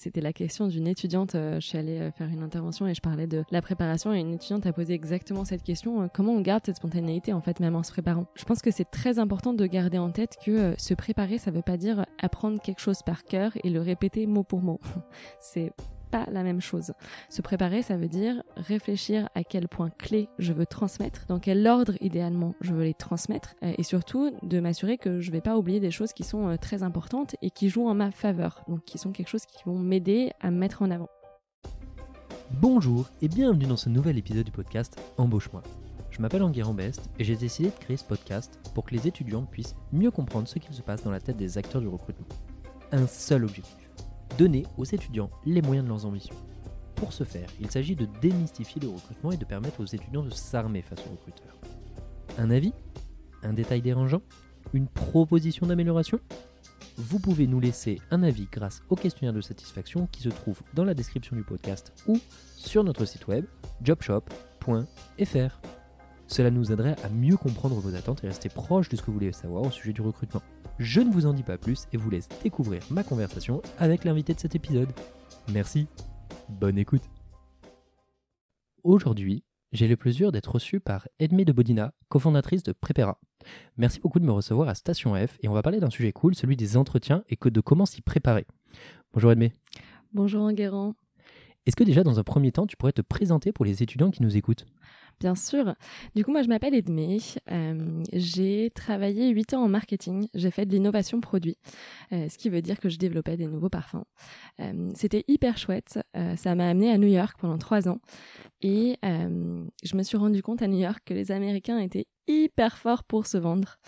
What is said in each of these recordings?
c'était la question d'une étudiante. je suis allée faire une intervention et je parlais de la préparation et une étudiante a posé exactement cette question comment on garde cette spontanéité en fait même en se préparant? Je pense que c'est très important de garder en tête que se préparer, ça veut pas dire apprendre quelque chose par cœur et le répéter mot pour mot. c'est pas la même chose. Se préparer, ça veut dire réfléchir à quel point clé je veux transmettre, dans quel ordre idéalement je veux les transmettre, euh, et surtout de m'assurer que je vais pas oublier des choses qui sont euh, très importantes et qui jouent en ma faveur, donc qui sont quelque chose qui vont m'aider à me mettre en avant. Bonjour et bienvenue dans ce nouvel épisode du podcast Embauche-moi. Je m'appelle Enguerrand Best et j'ai décidé de créer ce podcast pour que les étudiants puissent mieux comprendre ce qu'il se passe dans la tête des acteurs du recrutement. Un seul objectif donner aux étudiants les moyens de leurs ambitions. Pour ce faire, il s'agit de démystifier le recrutement et de permettre aux étudiants de s'armer face aux recruteurs. Un avis? Un détail dérangeant? Une proposition d'amélioration? Vous pouvez nous laisser un avis grâce au questionnaire de satisfaction qui se trouve dans la description du podcast ou sur notre site web jobshop.fr. Cela nous aiderait à mieux comprendre vos attentes et rester proche de ce que vous voulez savoir au sujet du recrutement. Je ne vous en dis pas plus et vous laisse découvrir ma conversation avec l'invité de cet épisode. Merci, bonne écoute. Aujourd'hui, j'ai le plaisir d'être reçu par Edmé de Bodina, cofondatrice de Prepera. Merci beaucoup de me recevoir à Station F et on va parler d'un sujet cool, celui des entretiens et que de comment s'y préparer. Bonjour Edmé. Bonjour Enguerrand. Est-ce que déjà dans un premier temps tu pourrais te présenter pour les étudiants qui nous écoutent? Bien sûr. Du coup, moi, je m'appelle Edmé. Euh, j'ai travaillé 8 ans en marketing. J'ai fait de l'innovation produit, euh, ce qui veut dire que je développais des nouveaux parfums. Euh, c'était hyper chouette. ça m'a amené à New York pendant 3 ans. Et je me suis rendu compte à New York que les Américains étaient hyper forts pour se vendre.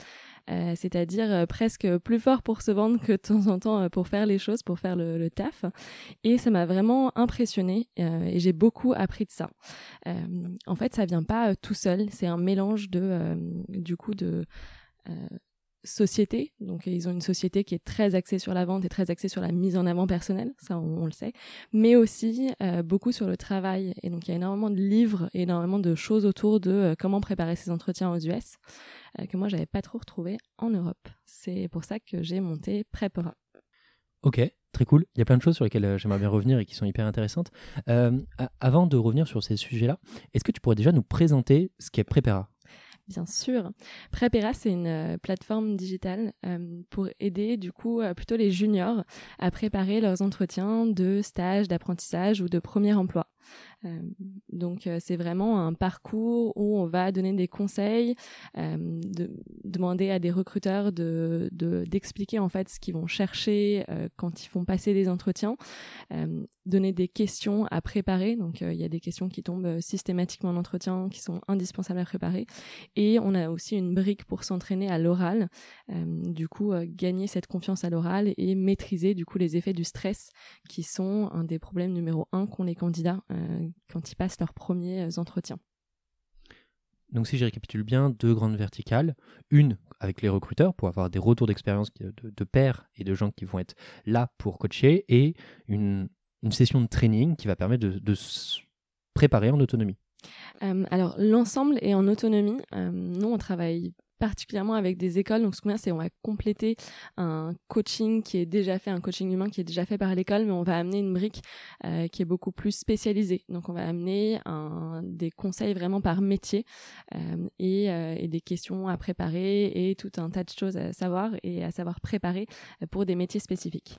Euh, c'est-à-dire euh, presque plus fort pour se vendre que de temps en temps euh, pour faire les choses, pour faire le, taf. Et ça m'a vraiment impressionné et j'ai beaucoup appris de ça. en fait, ça vient pas tout seul, c'est un mélange de, du coup, de société. Donc, ils ont une société qui est très axée sur la vente et très axée sur la mise en avant personnelle, ça on, le sait, mais aussi beaucoup sur le travail. Et donc, il y a énormément de livres énormément de choses autour de comment préparer ses entretiens aux US. Euh, que moi j'avais pas trop retrouvé en Europe. C'est pour ça que j'ai monté Prepora. Ok, très cool. Il y a plein de choses sur lesquelles euh, j'aimerais bien revenir et qui sont hyper intéressantes. Euh, avant de revenir sur ces sujets-là, est-ce que tu pourrais déjà nous présenter ce qu'est Prepara? Bien sûr. Prepera, c'est une plateforme digitale pour aider du coup plutôt les juniors à préparer leurs entretiens de stage, d'apprentissage ou de premier emploi. Donc c'est vraiment un parcours où on va donner des conseils, de, demander à des recruteurs de d'expliquer en fait ce qu'ils vont chercher quand ils font passer des entretiens, donner des questions à préparer. Donc il y a des questions qui tombent systématiquement en entretien, qui sont indispensables à préparer. Et on a aussi une brique pour s'entraîner à l'oral. du coup gagner cette confiance à l'oral et maîtriser du coup les effets du stress qui sont un des problèmes numéro un qu'ont les candidats euh, quand ils passent leurs premiers euh, entretiens. Donc si je récapitule bien, deux grandes verticales. Une avec les recruteurs pour avoir des retours d'expérience de, de, pairs et de gens qui vont être là pour coacher et une, session de training qui va permettre de, se préparer en autonomie. Euh, alors l'ensemble est en autonomie. nous, on travaille particulièrement avec des écoles. Donc, ce qu'on vient, c'est on va compléter un coaching qui est déjà fait, un coaching humain qui est déjà fait par l'école, mais on va amener une brique euh, qui est beaucoup plus spécialisée. Donc, on va amener des conseils vraiment par métier euh, et, euh, et, des questions à préparer et tout un tas de choses à savoir et à savoir préparer pour des métiers spécifiques.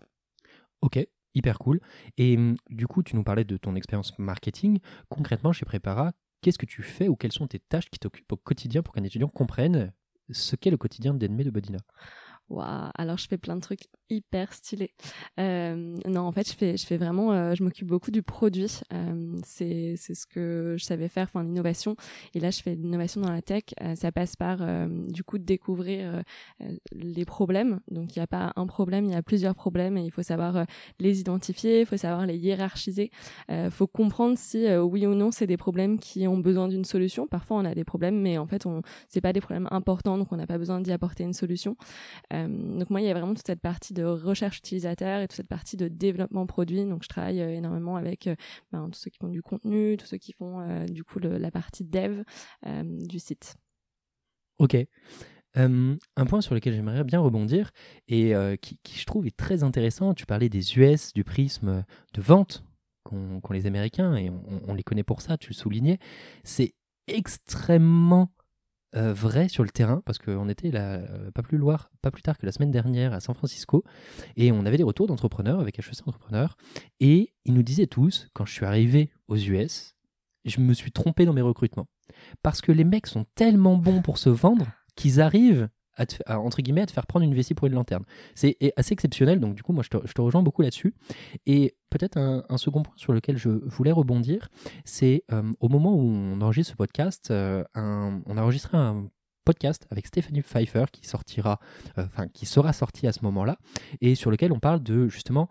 Ok, hyper cool. Et hum, du coup, tu nous parlais de ton expérience marketing. Concrètement, chez Prépara, qu'est-ce que tu fais ou quelles sont tes tâches qui t'occupent au quotidien pour qu'un étudiant comprenne ce qu'est le quotidien d'Edmé de Bodina. Waouh, alors je fais plein de trucs hyper stylés. Euh, non, en fait, je fais, je fais vraiment, euh, je m'occupe beaucoup du produit. Euh, c'est, c'est ce que je savais faire, enfin l'innovation. Et là, je fais l'innovation dans la tech. ça passe par, du coup, de découvrir les problèmes. Donc, il n'y a pas un problème, il y a plusieurs problèmes et il faut savoir les identifier, il faut savoir les hiérarchiser. Il faut comprendre si oui ou non c'est des problèmes qui ont besoin d'une solution. Parfois, on a des problèmes, mais en fait, on, c'est pas des problèmes importants, donc on n'a pas besoin d'y apporter une solution. Euh, donc moi, il y a vraiment toute cette partie de recherche utilisateur et toute cette partie de développement produit. Donc je travaille euh, énormément avec euh, ben, tous ceux qui font du contenu, tous ceux qui font du coup la partie dev du site. Ok. un point sur lequel j'aimerais bien rebondir et qui, je trouve est très intéressant, tu parlais des US, du prisme de vente qu'ont les Américains, et on, les connaît pour ça, tu le soulignais, c'est extrêmement vrai sur le terrain, parce qu'on était là, pas, plus loin, pas plus tard que la semaine dernière à San Francisco, et on avait des retours d'entrepreneurs avec HEC Entrepreneurs, et ils nous disaient tous, quand je suis arrivé aux US, je me suis trompé dans mes recrutements. Parce que les mecs sont tellement bons pour se vendre qu'ils arrivent à, entre guillemets, à te faire prendre une vessie pour une lanterne. C'est assez exceptionnel, donc du coup, moi, je te, rejoins beaucoup là-dessus. Et peut-être un, second point sur lequel je voulais rebondir, c'est euh, au moment où on enregistre ce podcast, euh, on a enregistré un podcast avec Stéphanie Pfeiffer qui sortira, euh, enfin, qui sera sorti à ce moment-là, et sur lequel on parle de justement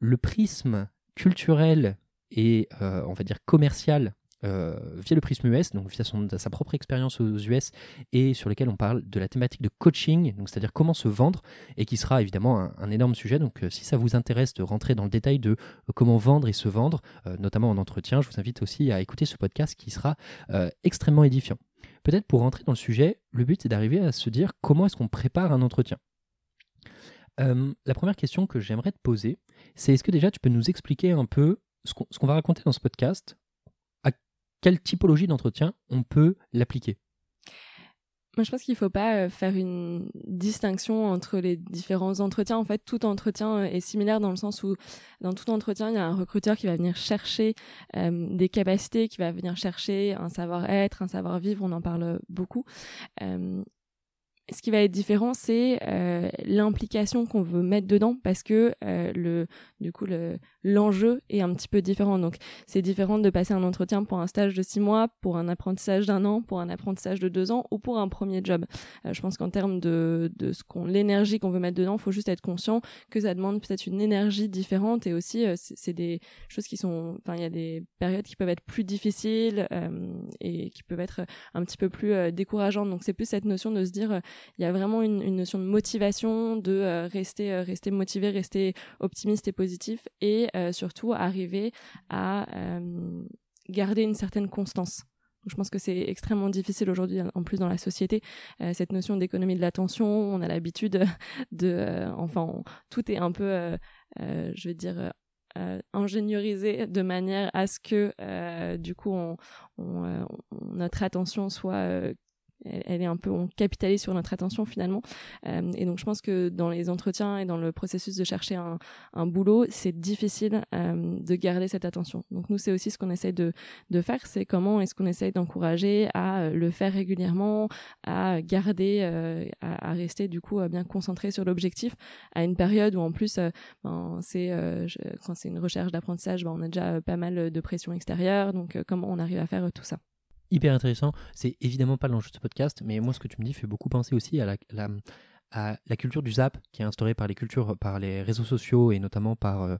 le prisme culturel et on va dire commercial euh, via le prisme US, donc via sa propre expérience aux US, et sur lequel on parle de la thématique de coaching, c'est-à-dire comment se vendre, et qui sera évidemment un, énorme sujet. Donc euh, si ça vous intéresse de rentrer dans le détail de euh, comment vendre et se vendre, notamment en entretien, je vous invite aussi à écouter ce podcast qui sera extrêmement édifiant. Peut-être pour rentrer dans le sujet, le but c'est d'arriver à se dire comment est-ce qu'on prépare un entretien. la première question que j'aimerais te poser, c'est est-ce que déjà tu peux nous expliquer un peu ce qu'on va raconter dans ce podcast, quelle typologie d'entretien on peut l'appliquer moi, je pense qu'il ne faut pas euh, faire une distinction entre les différents entretiens. En fait, tout entretien euh, est similaire dans le sens où, dans tout entretien, il y a un recruteur qui va venir chercher euh, des capacités, qui va venir chercher un savoir-être, un savoir-vivre. On en parle beaucoup ce qui va être différent, c'est euh, l'implication qu'on veut mettre dedans parce que euh, le, du coup, le, l'enjeu est un petit peu différent. Donc, c'est différent de passer un entretien pour un stage de six mois, pour un apprentissage d'un an, pour un apprentissage de deux ans ou pour un premier job. Euh, je pense qu'en termes de, de ce qu'on, l'énergie qu'on veut mettre dedans, faut juste être conscient que ça demande peut-être une énergie différente et aussi, c'est, des choses qui sont, enfin, il y a des périodes qui peuvent être plus difficiles et qui peuvent être un petit peu plus décourageantes. Donc, c'est plus cette notion de se dire il y a vraiment une, notion de motivation, de euh, rester, euh, rester motivé, rester optimiste et positif, et euh, surtout arriver à garder une certaine constance. je pense que c'est extrêmement difficile aujourd'hui, en plus dans la société, cette notion d'économie de l'attention. On a l'habitude de, enfin, tout est un peu, je vais dire, ingéniorisé de manière à ce que du coup notre attention soit elle, est un peu, on capitalise sur notre attention finalement. Euh, et donc je pense que dans les entretiens et dans le processus de chercher un, un boulot, c'est difficile euh, de garder cette attention. Donc nous, c'est aussi ce qu'on essaie de, de faire, c'est comment est-ce qu'on essaie d'encourager à le faire régulièrement, à garder, euh, à, à, rester du coup bien concentré sur l'objectif à une période où en plus, ben, c'est quand c'est une recherche d'apprentissage, ben, on a déjà pas mal de pression extérieure. Donc comment on arrive à faire tout ça hyper intéressant. C'est évidemment pas l'enjeu de ce podcast, mais moi, ce que tu me dis fait beaucoup penser aussi à la, à la culture du zap qui est instaurée par les cultures, par les réseaux sociaux et notamment par euh,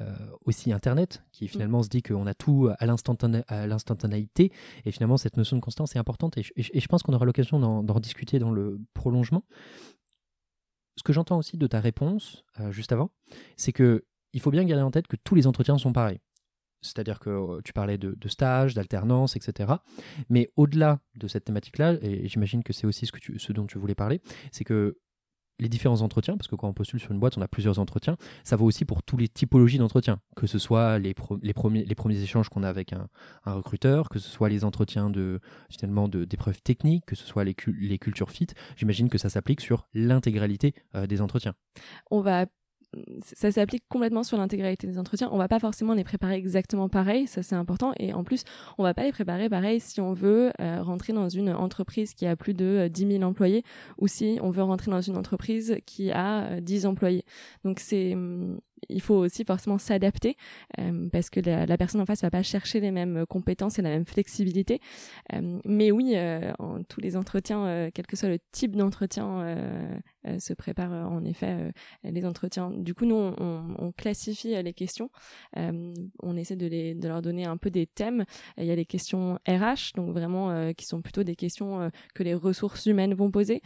euh, aussi Internet, qui mm. finalement se dit qu'on a tout à l'instantanéité. Et finalement, cette notion de constance est importante. Et je, pense qu'on aura l'occasion d'en rediscuter dans le prolongement. Ce que j'entends aussi de ta réponse euh, juste avant, c'est que il faut bien garder en tête que tous les entretiens sont pareils. C'est-à-dire que euh, tu parlais de, stage, d'alternance, etc. Mais au-delà de cette thématique-là, et j'imagine que c'est aussi ce, dont tu voulais parler, c'est que les différents entretiens, parce que quand on postule sur une boîte, on a plusieurs entretiens, ça vaut aussi pour toutes les typologies d'entretiens, que ce soit les, premiers, échanges qu'on a avec un, recruteur, que ce soit les entretiens de finalement d'épreuves techniques, que ce soit les, les cultures fit, j'imagine que ça s'applique sur l'intégralité euh, des entretiens. On va ça s'applique complètement sur l'intégralité des entretiens. On va pas forcément les préparer exactement pareil, ça c'est important. Et en plus, on va pas les préparer pareil si on veut euh, rentrer dans une entreprise qui a plus de 10 euh, 000 employés ou si on veut rentrer dans une entreprise qui a 10 euh, employés. Donc c'est hum, il faut aussi forcément s'adapter parce que la, personne en face va pas chercher les mêmes compétences et la même flexibilité. mais oui, tous les entretiens, quel que soit le type d'entretien se préparent en effet les entretiens. Du coup, nous, on, classifie les questions. on essaie de, les, de leur donner un peu des thèmes. Il y a les questions RH, donc vraiment qui sont plutôt des questions que les ressources humaines vont poser,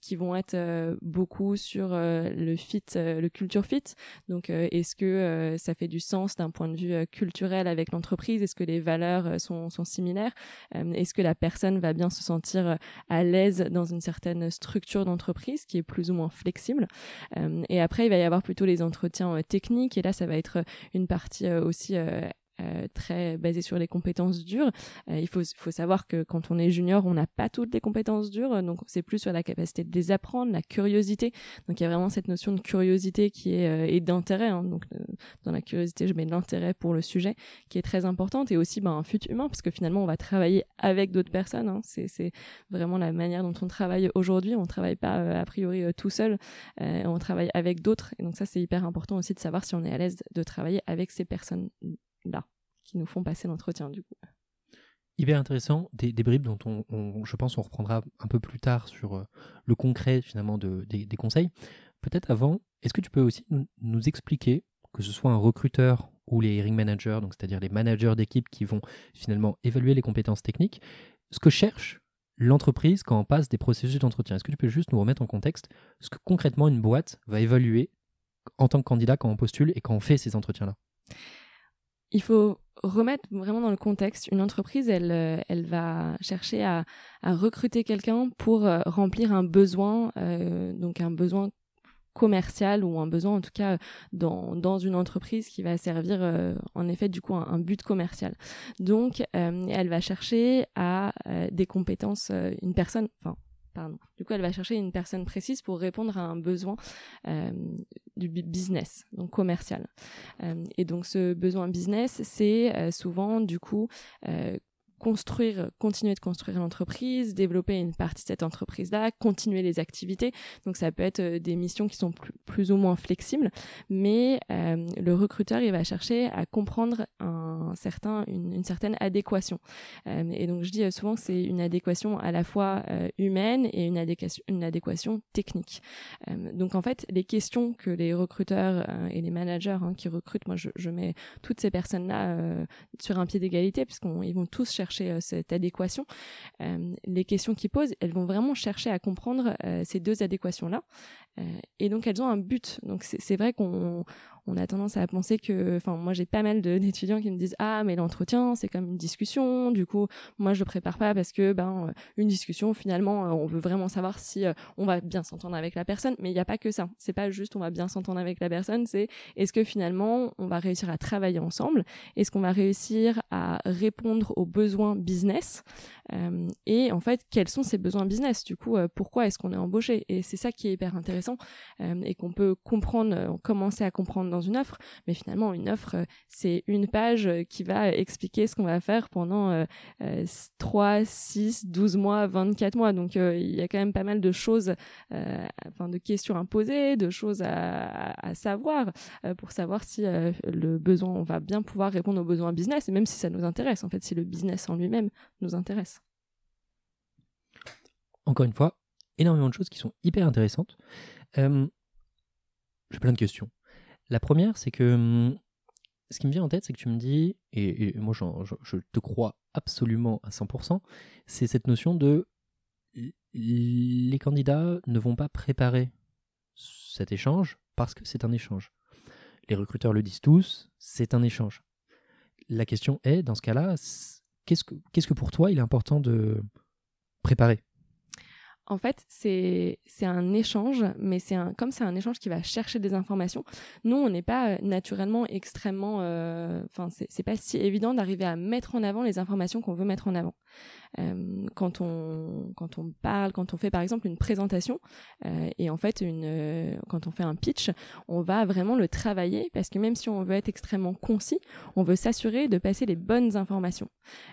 qui vont être beaucoup sur le fit, le culture fit. Donc, est-ce que ça fait du sens d'un point de vue culturel avec l'entreprise? Est-ce que les valeurs sont, sont similaires? Est-ce que la personne va bien se sentir à l'aise dans une certaine structure d'entreprise? Qui est plus ou moins flexible. Euh, et après, il va y avoir plutôt les entretiens euh, techniques. Et là, ça va être une partie euh, aussi euh, très basé sur les compétences dures. Euh, il faut, savoir que quand on est junior, on n'a pas toutes les compétences dures, donc c'est plus sur la capacité de les apprendre, la curiosité. Donc il y a vraiment cette notion de curiosité qui est euh, et d'intérêt. Hein. Donc dans la curiosité, je mets l'intérêt pour le sujet qui est très importante et aussi ben, un fut humain parce que finalement on va travailler avec d'autres personnes. Hein. C'est vraiment la manière dont on travaille aujourd'hui. On travaille pas a priori tout seul, on travaille avec d'autres et donc ça c'est hyper important aussi de savoir si on est à l'aise de travailler avec ces personnes là qui nous font passer l'entretien du coup. Hyper intéressant, des, des bribes dont on, je pense on reprendra un peu plus tard sur euh, le concret finalement de, des, conseils. Peut-être avant, est-ce que tu peux aussi nous, expliquer, que ce soit un recruteur ou les hiring managers, c'est-à-dire les managers d'équipe qui vont finalement évaluer les compétences techniques, ce que cherche l'entreprise quand on passe des processus d'entretien? Est-ce que tu peux juste nous remettre en contexte ce que concrètement une boîte va évaluer en tant que candidat quand on postule et quand on fait ces entretiens-là? Il faut remettre vraiment dans le contexte. Une entreprise, elle, euh, elle va chercher à, recruter quelqu'un pour euh, remplir un besoin, euh, donc un besoin commercial ou un besoin en tout cas dans, dans une entreprise qui va servir en effet du coup un, but commercial. Donc elle va chercher à des compétences, une personne, enfin Du coup, elle va chercher une personne précise pour répondre à un besoin euh, du business, donc commercial. Euh, et donc, ce besoin business, c'est euh, souvent du coup construire, continuer de construire l'entreprise, développer une partie de cette entreprise-là, continuer les activités. Donc ça peut être des missions qui sont plus ou moins flexibles, mais le recruteur il va chercher à comprendre un certain, une, certaine adéquation. Euh, et donc je dis euh, souvent que c'est une adéquation à la fois euh, humaine et une adéquation, une adéquation technique. donc en fait, les questions que les recruteurs et les managers hein, qui recrutent, moi je, je mets toutes ces personnes-là sur un pied d'égalité puisqu'ils vont tous chercher cette adéquation. les questions qu'ils posent, elles vont vraiment chercher à comprendre ces deux adéquations-là. et donc elles ont un but. Donc c'est vrai qu'on on a tendance à penser que, enfin, moi j'ai pas mal d'étudiants qui me disent ah mais l'entretien c'est comme une discussion, du coup moi je le prépare pas parce que ben euh, une discussion finalement euh, on veut vraiment savoir si euh, on va bien s'entendre avec la personne, mais il n'y a pas que ça. C'est pas juste on va bien s'entendre avec la personne, c'est est-ce que finalement on va réussir à travailler ensemble, est-ce qu'on va réussir à répondre aux besoins business? Et en fait quels sont ces besoins business? Du coup pourquoi est-ce qu'on est embauché? Et c'est ça qui est hyper intéressant et qu'on peut comprendre, commencer à comprendre une offre, mais finalement une offre euh, c'est une page euh, qui va expliquer ce qu'on va faire pendant 3, 6, 12 mois, 24 mois. Donc euh, il y a quand même pas mal de choses, enfin de questions à poser, de choses à, savoir pour savoir si le besoin, on va bien pouvoir répondre aux besoins business, et même si ça nous intéresse, en fait, si le business en lui-même nous intéresse. Encore une fois, énormément de choses qui sont hyper intéressantes. J'ai plein de questions. La première, c'est que hum, ce qui me vient en tête, c'est que tu me dis, et, moi je, te crois absolument à 100%, c'est cette notion de les candidats ne vont pas préparer cet échange parce que c'est un échange. Les recruteurs le disent tous, c'est un échange. La question est, dans ce cas-là, qu'est-ce que, qu'est-ce que pour toi il est important de préparer? En fait, c'est un échange, mais c'est comme c'est un échange qui va chercher des informations. Nous, on n'est pas euh, naturellement extrêmement, euh, enfin, c'est pas si évident d'arriver à mettre en avant les informations qu'on veut mettre en avant. Euh, quand on quand on parle, quand on fait par exemple une présentation euh, et en fait une euh, quand on fait un pitch, on va vraiment le travailler parce que même si on veut être extrêmement concis, on veut s'assurer de passer les bonnes informations.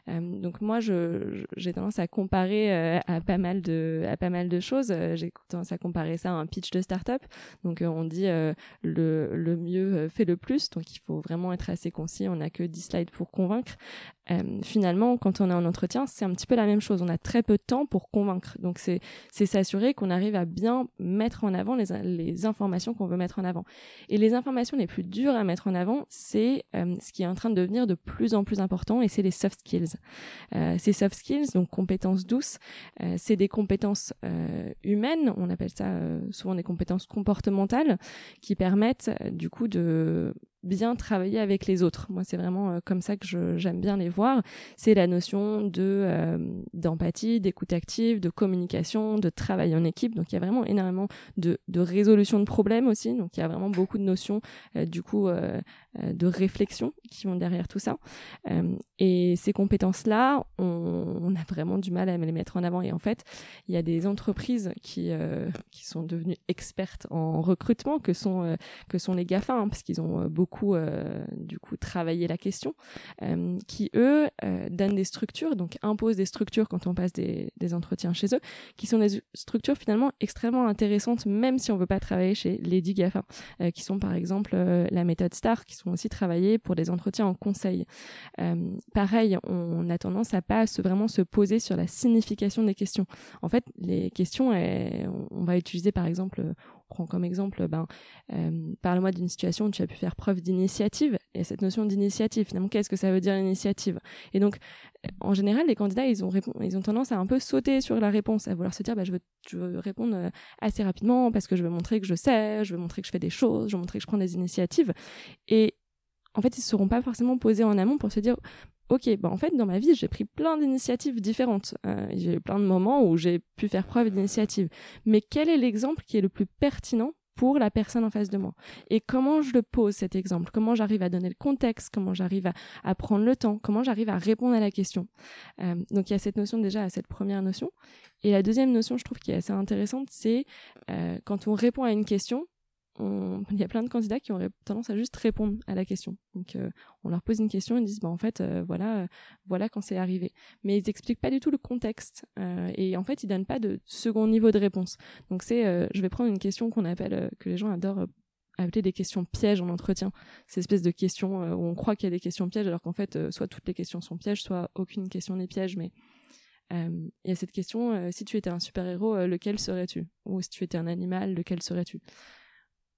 donc moi je j'ai tendance à comparer à pas mal de à pas mal de choses. j'ai tendance à comparer ça à un pitch de start-up. Donc on dit le le mieux fait le plus. Donc il faut vraiment être assez concis. On n'a que 10 slides pour convaincre. finalement, quand on est en entretien, c'est un petit peu la même chose. On a très peu de temps pour convaincre. Donc c'est s'assurer qu'on arrive à bien mettre en avant les, les informations qu'on veut mettre en avant. Et les informations les plus dures à mettre en avant, c'est euh, ce qui est en train de devenir de plus en plus important et c'est les soft skills. Euh, ces soft skills, donc compétences douces, euh, c'est des compétences humaines, on appelle ça souvent des compétences comportementales qui permettent du coup de bien travailler avec les autres. Moi, c'est vraiment euh, comme ça que j'aime bien les voir. C'est la notion euh, d'empathie, d'écoute active, de communication, de travail en équipe. Donc, il y a vraiment énormément de, résolution de problèmes aussi. Donc, il y a vraiment beaucoup de notions, euh, du coup, de réflexion qui vont derrière tout ça. et ces compétences-là, on, a vraiment du mal à les mettre en avant. Et en fait, il y a des entreprises qui sont devenues expertes en recrutement, que sont que sont les GAFA, hein, parce qu'ils ont beaucoup euh, du coup travailler la question, euh, qui eux euh, donnent des structures, donc imposent des structures quand on passe des, entretiens chez eux, qui sont des structures finalement extrêmement intéressantes, même si on veut pas travailler chez Lady GAFA, qui sont par exemple la méthode STAR, qui sont aussi travaillées pour des entretiens en conseil. pareil, on a tendance à pas se, vraiment se poser sur la signification des questions. En fait, les questions, on va utiliser par exemple prends comme exemple, ben, euh, parle-moi d'une situation où tu as pu faire preuve d'initiative. Et cette notion d'initiative, qu'est-ce que ça veut dire l'initiative? Et donc, en général, les candidats, ils ont, ils ont tendance à un peu sauter sur la réponse, à vouloir se dire, bah, je, veux, je veux répondre euh, assez rapidement parce que je veux montrer que je sais, je veux montrer que je fais des choses, je veux montrer que je prends des initiatives. Et en fait, ils ne seront pas forcément posés en amont pour se dire ok, bah en fait, dans ma vie, j'ai pris plein d'initiatives différentes. Euh, j'ai eu plein de moments où j'ai pu faire preuve d'initiative. Mais quel est l'exemple qui est le plus pertinent pour la personne en face de moi? Et comment je le pose cet exemple? Comment j'arrive à donner le contexte? Comment j'arrive à, prendre le temps? Comment j'arrive à répondre à la question? Euh, Donc il y a cette notion déjà, cette première notion. Et la deuxième notion, je trouve, qui est assez intéressante, c'est euh, quand on répond à une question, il y a plein de candidats qui auraient tendance à juste répondre à la question. Donc, euh, on leur pose une question, ils disent, bah, en fait, euh, voilà, euh, voilà quand c'est arrivé. Mais ils expliquent pas du tout le contexte. et en fait, ils donnent pas de second niveau de réponse. Donc, c'est, je vais prendre une question qu'on appelle, que les gens adorent appeler des questions pièges en entretien. Ces espèces de questions où on croit qu'il y a des questions pièges, alors qu'en fait, soit toutes les questions sont pièges, soit aucune question n'est piège, mais il y a cette question, si tu étais un super-héros, lequel serais-tu? Ou si tu étais un animal, lequel serais-tu?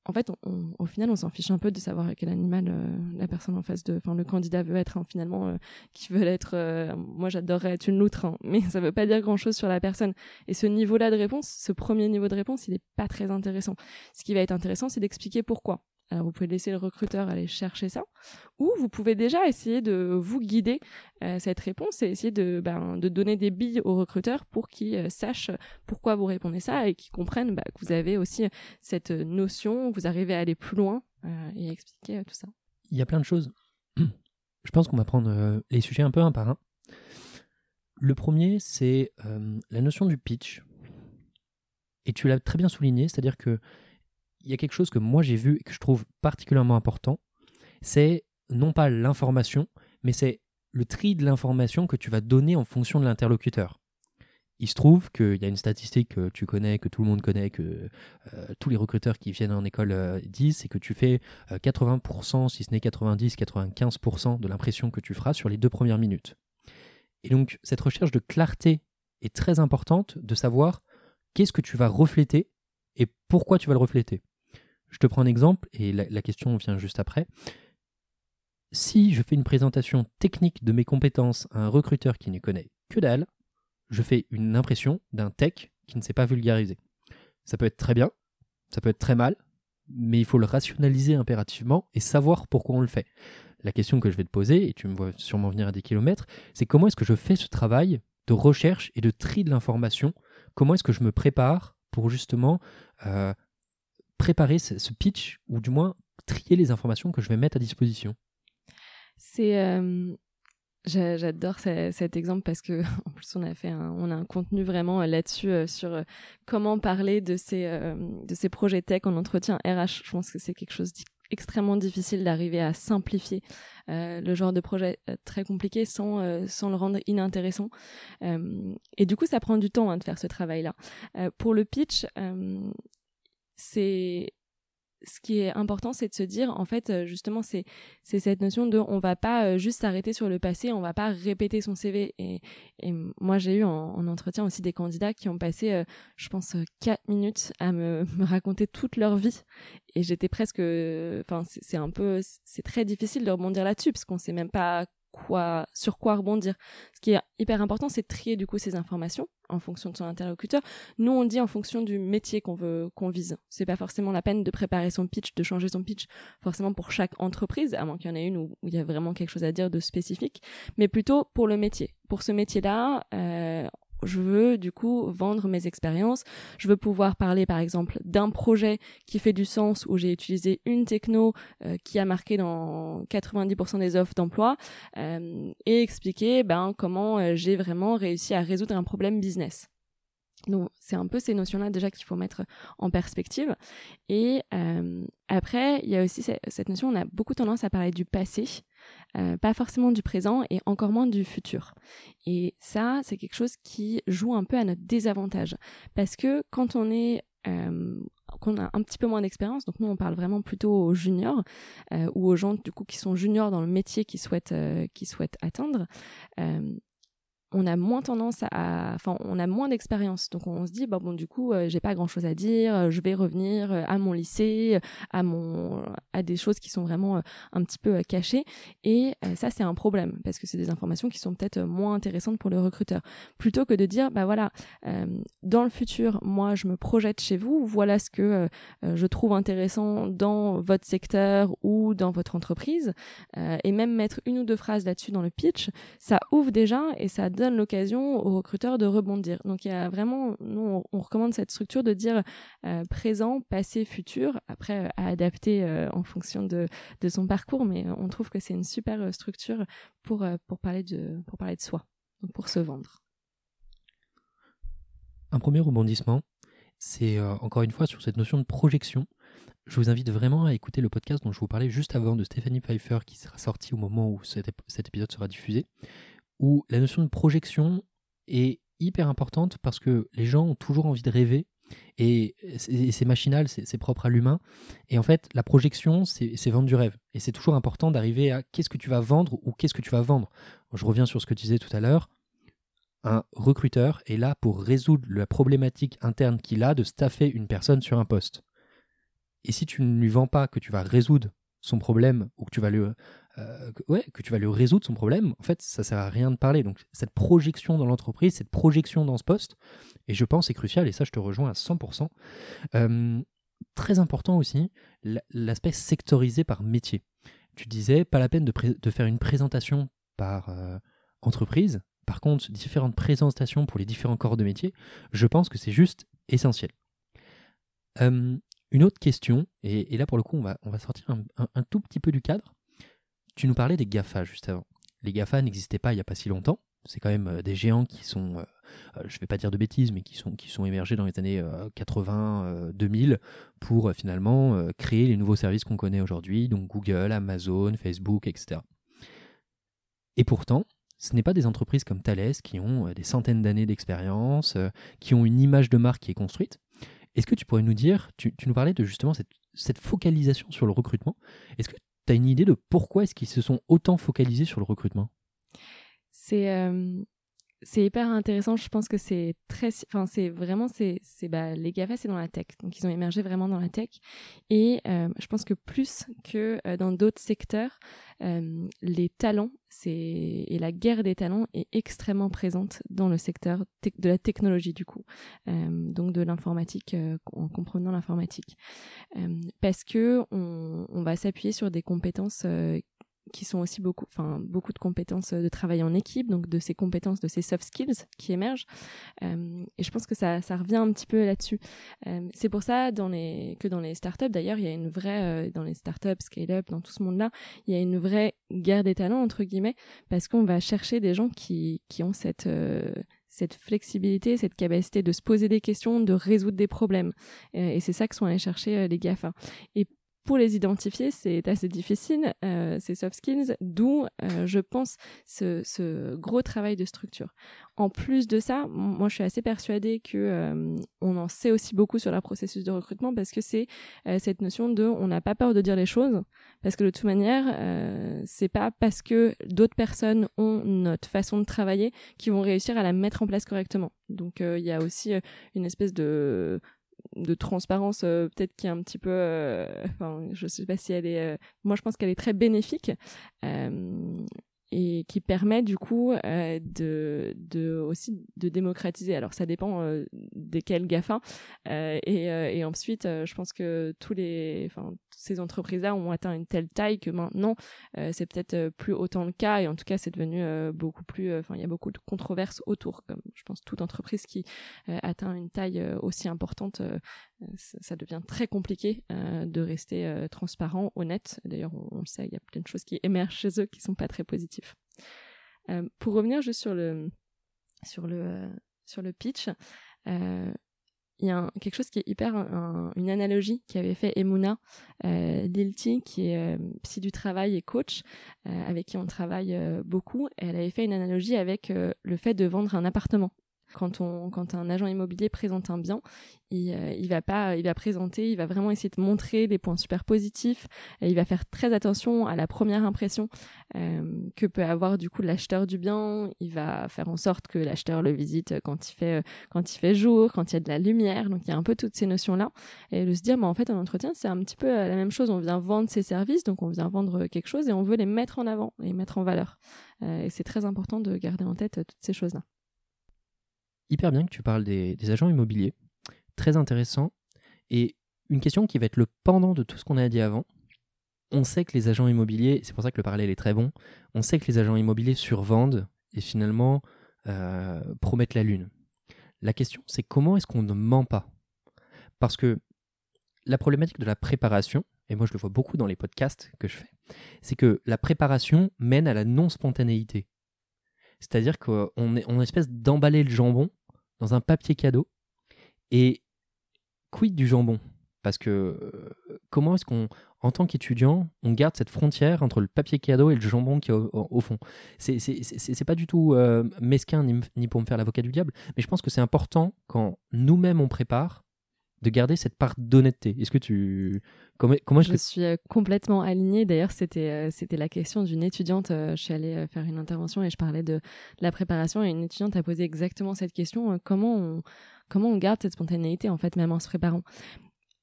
En fait, au final, on s'en fiche un peu de savoir quel animal euh, la personne en face de, enfin, le candidat veut être. Hein, finalement, euh, qui veut être. Euh, moi, j'adorerais être une loutre, hein, mais ça veut pas dire grand-chose sur la personne. Et ce niveau-là de réponse, ce premier niveau de réponse, il est pas très intéressant. Ce qui va être intéressant, c'est d'expliquer pourquoi. Alors vous pouvez laisser le recruteur aller chercher ça, ou vous pouvez déjà essayer de vous guider euh, cette réponse et essayer de, ben, de donner des billes au recruteur pour qu'il euh, sache pourquoi vous répondez ça et qu'il comprenne bah, que vous avez aussi cette notion, vous arrivez à aller plus loin euh, et expliquer tout ça. Il y a plein de choses. Je pense qu'on va prendre les sujets un peu un par un. Le premier, c'est la notion du pitch. Et tu l'as très bien souligné, c'est-à-dire que il y a quelque chose que moi j'ai vu et que je trouve particulièrement important, c'est non pas l'information, mais c'est le tri de l'information que tu vas donner en fonction de l'interlocuteur. Il se trouve qu'il y a une statistique que tu connais, que tout le monde connaît, que euh, tous les recruteurs qui viennent en école euh, disent, c'est que tu fais 80%, euh, si ce n'est 90, 95% de l'impression que tu feras sur les deux premières minutes. Et donc cette recherche de clarté est très importante, de savoir qu'est-ce que tu vas refléter et pourquoi tu vas le refléter. Je te prends un exemple, et la, question vient juste après. Si je fais une présentation technique de mes compétences à un recruteur qui ne connaît que dalle, je fais une impression d'un tech qui ne sait pas vulgariser. Ça peut être très bien, ça peut être très mal, mais il faut le rationaliser impérativement et savoir pourquoi on le fait. La question que je vais te poser, et tu me vois sûrement venir à des kilomètres, c'est comment est-ce que je fais ce travail de recherche et de tri de l'information? Comment est-ce que je me prépare pour justement euh, préparer ce, pitch, ou du moins trier les informations que je vais mettre à disposition C'est. Euh, j'adore cet exemple parce que en plus on a fait un, on a un contenu vraiment euh, là-dessus euh, sur comment parler de ces de ces projets tech en entretien RH. Je pense que c'est quelque chose d'extrêmement difficile d'arriver à simplifier le genre de projet très compliqué sans, sans le rendre inintéressant. et du coup, ça prend du temps hein, de faire ce travail-là. pour le pitch, c'est ce qui est important, c'est de se dire, en fait, euh, justement, c'est c'est cette notion de, on va pas euh, juste s'arrêter sur le passé, on va pas répéter son CV. Et, moi, j'ai eu en, entretien aussi des candidats qui ont passé, euh, je pense, quatre minutes à me, me raconter toute leur vie. Et j'étais presque, enfin, c'est un peu, c'est très difficile de rebondir là-dessus parce qu'on sait même pas quoi, sur quoi rebondir. Ce qui est hyper important, c'est de trier du coup ces informations en fonction de son interlocuteur. Nous, on dit en fonction du métier qu'on veut qu'on vise. C'est pas forcément la peine de préparer son pitch, de changer son pitch forcément pour chaque entreprise, à moins qu'il y en ait une où, il y a vraiment quelque chose à dire de spécifique, mais plutôt pour le métier. Pour ce métier-là, euh, je veux du coup vendre mes expériences. Je veux pouvoir parler par exemple d'un projet qui fait du sens où j'ai utilisé une techno euh, qui a marqué dans 90% des offres d'emploi euh, et expliquer ben comment euh, j'ai vraiment réussi à résoudre un problème business. Donc c'est un peu ces notions-là déjà qu'il faut mettre en perspective. Et après, il y a aussi cette notion, on a beaucoup tendance à parler du passé euh, pas forcément du présent et encore moins du futur. Et ça, c'est quelque chose qui joue un peu à notre désavantage. Parce que quand on est euh, qu'on a un petit peu moins d'expérience, donc nous on parle vraiment plutôt aux juniors euh, ou aux gens du coup qui sont juniors dans le métier qui souhaitent qui souhaitent atteindre on a moins tendance à, enfin, on a moins d'expérience. Donc on se dit, bah bon, du coup, euh, j'ai pas grand chose à dire, euh, je vais revenir euh, à mon lycée, à mon, à des choses qui sont vraiment un petit peu cachées. Et ça, c'est un problème parce que c'est des informations qui sont peut-être moins intéressantes pour le recruteur. Plutôt que de dire, bah voilà, dans le futur, moi, je me projette chez vous, voilà ce que je trouve intéressant dans votre secteur ou dans votre entreprise, et même mettre une ou deux phrases là-dessus dans le pitch, ça ouvre déjà et ça l'occasion aux recruteurs de rebondir. Donc il y a vraiment, nous on, recommande cette structure de dire euh, présent, passé, futur, après euh, à adapter euh, en fonction de, de son parcours, mais on trouve que c'est une super structure pour, pour, parler de, pour parler de soi, pour se vendre. Un premier rebondissement, c'est encore une fois sur cette notion de projection. Je vous invite vraiment à écouter le podcast dont je vous parlais juste avant de Stéphanie Pfeiffer qui sera sorti au moment où cet, cet épisode sera diffusé où la notion de projection est hyper importante parce que les gens ont toujours envie de rêver et c'est machinal, c'est propre à l'humain. Et en fait, la projection, c'est vendre du rêve. Et c'est toujours important d'arriver à qu'est-ce que tu vas vendre ou qu'est-ce que tu vas vendre. Je reviens sur ce que tu disais tout à l'heure. Un recruteur est là pour résoudre la problématique interne qu'il a de staffer une personne sur un poste. Et si tu ne lui vends pas que tu vas résoudre son problème ou que tu vas lui euh, que, ouais, que tu vas lui résoudre son problème, en fait, ça sert à rien de parler. Donc, cette projection dans l'entreprise, cette projection dans ce poste, et je pense c'est crucial, et ça, je te rejoins à 100%. Euh, très important aussi, l'aspect sectorisé par métier. Tu disais, pas la peine de, faire une présentation par euh, entreprise. Par contre, différentes présentations pour les différents corps de métier, je pense que c'est juste essentiel. une autre question, et, là pour le coup on va sortir un, tout petit peu du cadre, tu nous parlais des GAFA juste avant. Les GAFA n'existaient pas il n'y a pas si longtemps. C'est quand même euh, des géants qui sont, euh, euh, je ne vais pas dire de bêtises, mais qui sont, qui sont émergés dans les années 80-2000 pour finalement créer les nouveaux services qu'on connaît aujourd'hui, donc Google, Amazon, Facebook, etc. Et pourtant, ce n'est pas des entreprises comme Thales qui ont des centaines d'années d'expérience, qui ont une image de marque qui est construite. Est-ce que tu pourrais nous dire, tu, nous parlais de justement cette, cette focalisation sur le recrutement, est-ce que tu as une idée de pourquoi est-ce qu'ils se sont autant focalisés sur le recrutement? C'est euh, c'est hyper intéressant. Je pense que c'est très, enfin c'est vraiment c'est c'est bah les Gafa c'est dans la tech, donc ils ont émergé vraiment dans la tech. Et euh, je pense que plus que euh, dans d'autres secteurs, les talents c'est et la guerre des talents est extrêmement présente dans le secteur de la technologie du coup, donc de l'informatique en comprenant l'informatique, parce que on, on va s'appuyer sur des compétences qui sont aussi beaucoup, enfin beaucoup de compétences de travail en équipe, donc de ces compétences, de ces soft skills qui émergent. Euh, et je pense que ça, ça revient un petit peu là-dessus. Euh, c'est pour ça que dans les startups, d'ailleurs, il y a une vraie, euh, dans les startups, scale-up, dans tout ce monde-là, il y a une vraie guerre des talents entre guillemets, parce qu'on va chercher des gens qui, qui ont cette euh, cette flexibilité, cette capacité de se poser des questions, de résoudre des problèmes. et c'est ça que sont allés chercher les GAFA. Et pour les identifier, c'est assez difficile, euh, ces soft skills, d'où, euh, je pense, ce, gros travail de structure. En plus de ça, moi, je suis assez persuadée que euh, on en sait aussi beaucoup sur le processus de recrutement parce que c'est euh, cette notion de on n'a pas peur de dire les choses parce que de toute manière, c'est pas parce que d'autres personnes ont notre façon de travailler qui vont réussir à la mettre en place correctement. Donc, il y a aussi une espèce de de transparence euh, peut-être qui est un petit peu euh, enfin je sais pas si elle est euh, moi je pense qu'elle est très bénéfique et qui permet du coup euh, de, de aussi de démocratiser. Alors ça dépend euh, desquels GAFA euh, et, et ensuite je pense que tous les ces entreprises-là ont atteint une telle taille que maintenant c'est peut-être plus autant le cas et en tout cas c'est devenu beaucoup plus enfin il y a beaucoup de controverses autour comme je pense toute entreprise qui atteint une taille aussi importante ça devient très compliqué de rester transparent, honnête. D'ailleurs, on, le sait, il y a plein de choses qui émergent chez eux qui sont pas très positives. Euh, pour revenir juste sur le, sur le, euh, sur le pitch, euh, il y a quelque chose qui est hyper une analogie qu'avait fait Emuna euh, Lilti qui est psy du travail et coach avec qui on travaille beaucoup. Elle avait fait une analogie avec le fait de vendre un appartement quand, on, quand un agent immobilier présente un bien, il, euh, il va pas, il va présenter, il va vraiment essayer de montrer des points super positifs. Et il va faire très attention à la première impression euh, que peut avoir du coup l'acheteur du bien. Il va faire en sorte que l'acheteur le visite quand il fait, fait jour, quand il y a de la lumière. Donc il y a un peu toutes ces notions là. Et de se dire, mais en fait, un entretien, c'est un petit peu la même chose. On vient vendre ses services, donc on vient vendre quelque chose et on veut les mettre en avant et mettre en valeur. Euh, et c'est très important de garder en tête toutes ces choses là hyper bien que tu parles des, agents immobiliers. Très intéressant. Et une question qui va être le pendant de tout ce qu'on a dit avant. On sait que les agents immobiliers, c'est pour ça que le parallèle est très bon, on sait que les agents immobiliers survendent et finalement euh, promettent la lune. La question, c'est comment est-ce qu'on ne ment pas? Parce que la problématique de la préparation, et moi je le vois beaucoup dans les podcasts que je fais, c'est que la préparation mène à la non-spontanéité. C'est-à-dire qu'on est, on espèce d'emballer le jambon dans un papier cadeau. Et quid du jambon? Parce que euh, comment est-ce qu'on, en tant qu'étudiant, on garde cette frontière entre le papier cadeau et le jambon qui est au, fond? C'est pas du tout euh, mesquin ni, pour me faire l'avocat du diable, mais je pense que c'est important quand nous-mêmes on prépare de garder cette part d'honnêteté. Est-ce que tu comment, comment je suis euh, complètement alignée. D'ailleurs, c'était euh, c'était la question d'une étudiante. Euh, je suis allée faire une intervention et je parlais de, la préparation et une étudiante a posé exactement cette question comment on comment on garde cette spontanéité en fait même en se préparant?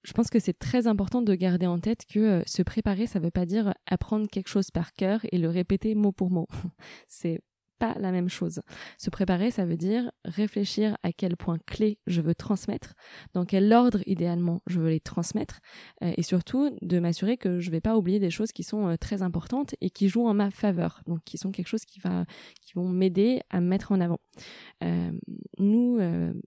Je pense que c'est très important de garder en tête que se préparer, ça ne veut pas dire apprendre quelque chose par cœur et le répéter mot pour mot. c'est pas la même chose. Se préparer, ça veut dire réfléchir à quel point clé je veux transmettre, dans quel ordre idéalement je veux les transmettre, euh, et surtout de m'assurer que je vais pas oublier des choses qui sont euh, très importantes et qui jouent en ma faveur, donc qui sont quelque chose qui va, qui vont m'aider à me mettre en avant. Euh, nous,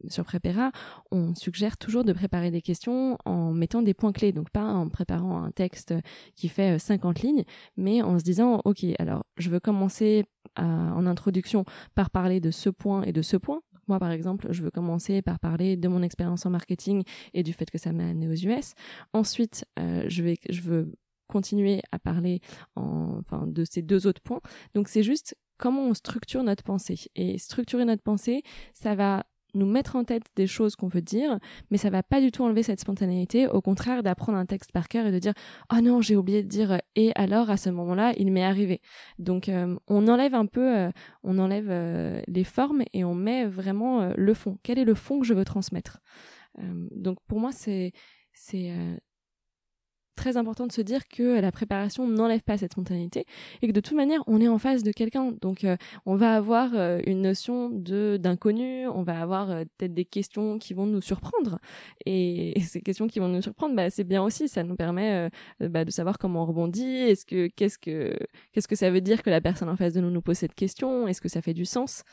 sur Prépéra, on suggère toujours de préparer des questions en mettant des points clés, donc pas en préparant un texte qui fait 50 lignes, mais en se disant, ok, alors je veux commencer en introduction par parler de ce point et de ce point. Moi, par exemple, je veux commencer par parler de mon expérience en marketing et du fait que ça m'a amené aux US. Ensuite, euh, je, vais, je veux continuer à parler en, enfin, de ces deux autres points. Donc, c'est juste comment on structure notre pensée. Et structurer notre pensée, ça va nous mettre en tête des choses qu'on veut dire, mais ça va pas du tout enlever cette spontanéité. Au contraire, d'apprendre un texte par cœur et de dire oh non j'ai oublié de dire et alors à ce moment-là il m'est arrivé. Donc euh, on enlève un peu, euh, on enlève euh, les formes et on met vraiment le fond. Quel est le fond que je veux transmettre? Donc pour moi c'est c'est très important de se dire que la préparation n'enlève pas cette spontanéité et que de toute manière on est en face de quelqu'un. Donc euh, on va avoir euh, une notion de d'inconnu on va avoir euh, peut-être des questions qui vont nous surprendre. Et, ces questions qui vont nous surprendre bah, c'est bien aussi. Ça nous permet bah, de savoir comment on rebondit. Est-ce que qu'est-ce que qu'est-ce que ça veut dire que la personne en face de nous nous pose cette question? Est-ce que ça fait du sens?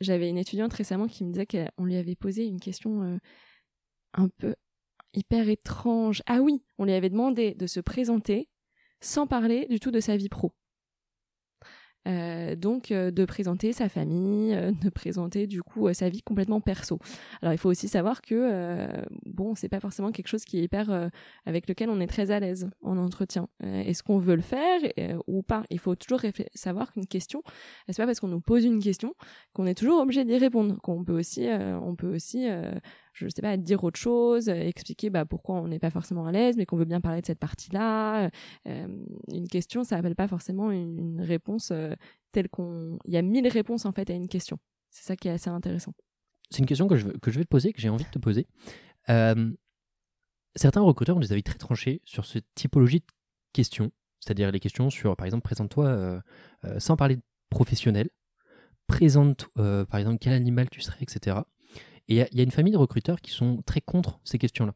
J'avais une étudiante récemment qui me disait qu'on lui avait posé une question un peu hyper étrange. Ah oui, on lui avait demandé de se présenter sans parler du tout de sa vie pro. Euh, donc euh, de présenter sa famille, euh, de présenter du coup sa vie complètement perso. Alors il faut aussi savoir que bon, c'est pas forcément quelque chose qui est hyper avec lequel on est très à l'aise en entretien. Est-ce qu'on veut le faire ou pas? Il faut toujours savoir qu'une question, c'est pas parce qu'on nous pose une question qu'on est toujours obligé d'y répondre. Qu'on peut aussi, on peut aussi je sais pas, dire autre chose, expliquer bah, pourquoi on n'est pas forcément à l'aise, mais qu'on veut bien parler de cette partie-là. une question, ça n'appelle pas forcément une, réponse telle qu'on... Il y a mille réponses en fait à une question. C'est ça qui est assez intéressant. C'est une question que je, que je vais te poser, que j'ai envie de te poser. certains recruteurs ont des avis très tranchés sur cette typologie de questions, c'est-à-dire les questions sur, par exemple, présente-toi sans parler de professionnel, présente, par exemple, quel animal tu serais, etc. Et il y, a une famille de recruteurs qui sont très contre ces questions-là.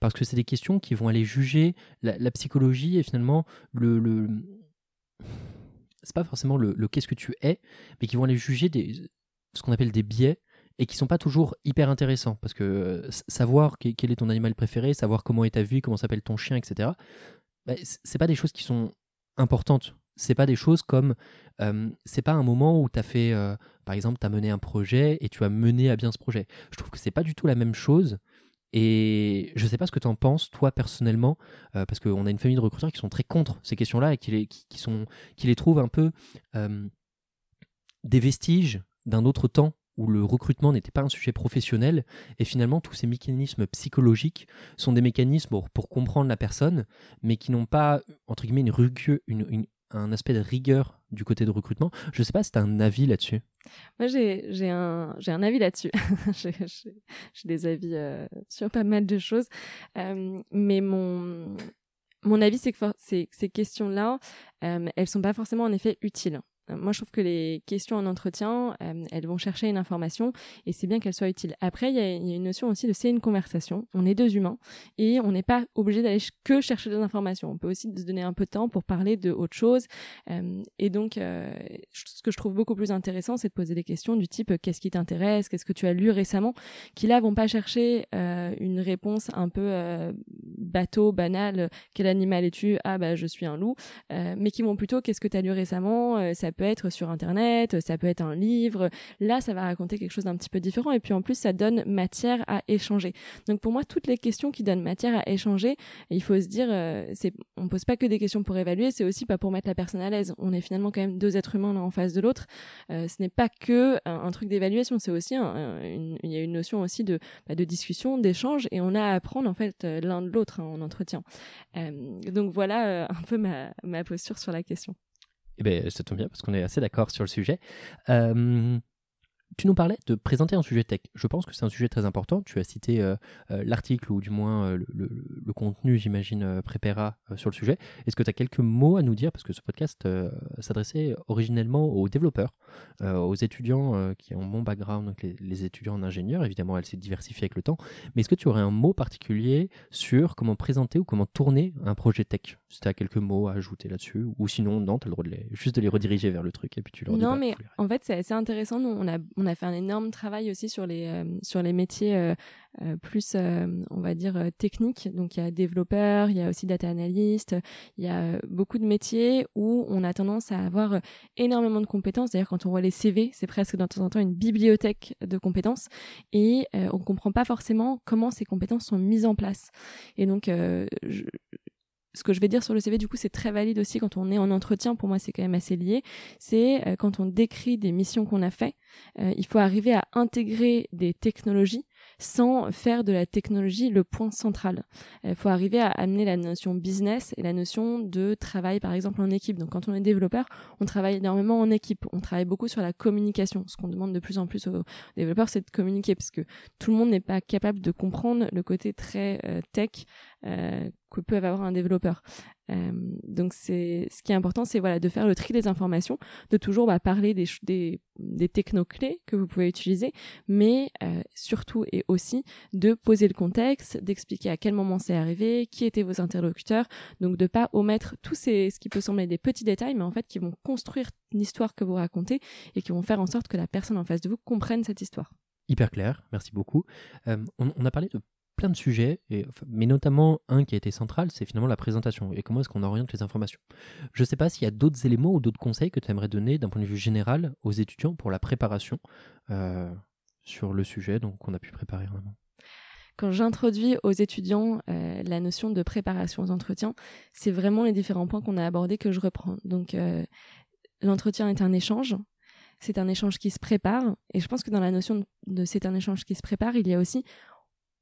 Parce que c'est des questions qui vont aller juger la, psychologie et finalement le. le... C'est pas forcément le, qu'est-ce que tu es, mais qui vont aller juger des, ce qu'on appelle des biais et qui sont pas toujours hyper intéressants. Parce que euh, savoir quel est ton animal préféré, savoir comment est ta vie, comment s'appelle ton chien, etc., bah, c'est pas des choses qui sont importantes c'est pas des choses comme c'est pas un moment où tu as fait par exemple tu as mené un projet et tu as mené à bien ce projet. Je trouve que c'est pas du tout la même chose et je sais pas ce que tu en penses toi personnellement parce qu'on a une famille de recruteurs qui sont très contre ces questions là et qui les, qui, sont, qui les trouvent un peu des vestiges d'un autre temps où le recrutement n'était pas un sujet professionnel, et finalement tous ces mécanismes psychologiques sont des mécanismes pour, pour comprendre la personne, mais qui n'ont pas, entre guillemets, une, rugueux, une, une, un aspect de rigueur du côté de recrutement. Je ne sais pas si tu as un avis là-dessus. Moi, j'ai un, un avis là-dessus. j'ai des avis euh, sur pas mal de choses. Euh, mais mon, mon avis, c'est que ces, ces questions-là, euh, elles sont pas forcément en effet utiles. Moi, je trouve que les questions en entretien, euh, elles vont chercher une information et c'est bien qu'elles soient utiles. Après, il y, a une notion aussi de c'est une conversation. On est deux humains et on n'est pas obligé d'aller que chercher des informations. On peut aussi se donner un peu de temps pour parler de autre chose. Euh, et donc, euh, ce que je trouve beaucoup plus intéressant, c'est de poser des questions du type qu'est-ce qui t'intéresse, qu'est-ce que tu as lu récemment, qui là vont pas chercher une réponse un peu bateau, banale. Quel animal es-tu? Ah bah je suis un loup. mais qui vont plutôt qu'est-ce que tu as lu récemment? Peut être sur Internet, ça peut être un livre. Là, ça va raconter quelque chose d'un petit peu différent. Et puis en plus, ça donne matière à échanger. Donc pour moi, toutes les questions qui donnent matière à échanger, il faut se dire, euh, c'est, on pose pas que des questions pour évaluer, c'est aussi pas pour mettre la personne à l'aise. On est finalement quand même deux êtres humains l'un en face de l'autre. Euh, ce n'est pas que un, truc d'évaluation, c'est aussi il y a une notion aussi de, bah, de discussion, d'échange, et on a à apprendre en fait euh, l'un de l'autre hein, en entretien. donc voilà un peu ma posture sur la question. Eh bien, ça tombe bien parce qu'on est assez d'accord sur le sujet. Tu nous parlais de présenter un sujet tech. Je pense que c'est un sujet très important. Tu as cité euh, euh, l'article ou du moins euh, le, contenu, j'imagine, prépara sur le sujet. Est-ce que tu as quelques mots à nous dire? Parce que ce podcast s'adressait originellement aux développeurs, aux étudiants qui ont mon background, donc les, étudiants en ingénieur. Évidemment, elle s'est diversifiée avec le temps. Mais est-ce que tu aurais un mot particulier sur comment présenter ou comment tourner un projet tech? Si tu as quelques mots à ajouter là-dessus. Ou sinon, non, tu as le droit de les, juste de les rediriger vers le truc et puis tu leur Non, mais en fait, c'est assez intéressant. Nous, on a on a fait un énorme travail aussi sur les euh, sur les métiers euh, euh, plus on va dire techniques. Donc il y a développeurs, il y a aussi data analyst, il y a beaucoup de métiers où on a tendance à avoir énormément de compétences. D'ailleurs quand on voit les CV, c'est presque de temps en temps une bibliothèque de compétences et on comprend pas forcément comment ces compétences sont mises en place. Et donc je, ce que je vais dire sur le CV, du coup, c'est très valide aussi quand on est en entretien. Pour moi, c'est quand même assez lié. C'est euh, quand on décrit des missions qu'on a fait, euh, il faut arriver à intégrer des technologies sans faire de la technologie le point central. Il faut arriver à amener la notion business et la notion de travail, par exemple, en équipe. Donc, quand on est développeur, on travaille énormément en équipe. On travaille beaucoup sur la communication. Ce qu'on demande de plus en plus aux développeurs, c'est de communiquer, parce que tout le monde n'est pas capable de comprendre le côté très euh, tech euh, que peut avoir un développeur. Euh, donc c'est ce qui est important, c'est voilà de faire le tri des informations, de toujours bah, parler des, des, des clés que vous pouvez utiliser, mais euh, surtout et aussi de poser le contexte, d'expliquer à quel moment c'est arrivé, qui étaient vos interlocuteurs, donc de pas omettre tous ces ce qui peut sembler des petits détails, mais en fait qui vont construire l'histoire que vous racontez et qui vont faire en sorte que la personne en face de vous comprenne cette histoire. Hyper clair, merci beaucoup. Euh, on, a parlé de plein de sujets, et, mais notamment un qui a été central, c'est finalement la présentation et comment est-ce qu'on oriente les informations. Je ne sais pas s'il y a d'autres éléments ou d'autres conseils que tu aimerais donner d'un point de vue général aux étudiants pour la préparation euh, sur le sujet qu'on a pu préparer. Quand j'introduis aux étudiants euh, la notion de préparation aux entretiens, c'est vraiment les différents points qu'on a abordés que je reprends. Donc euh, l'entretien est un échange, c'est un échange qui se prépare. Et je pense que dans la notion de, c'est un échange qui se prépare, il y a aussi,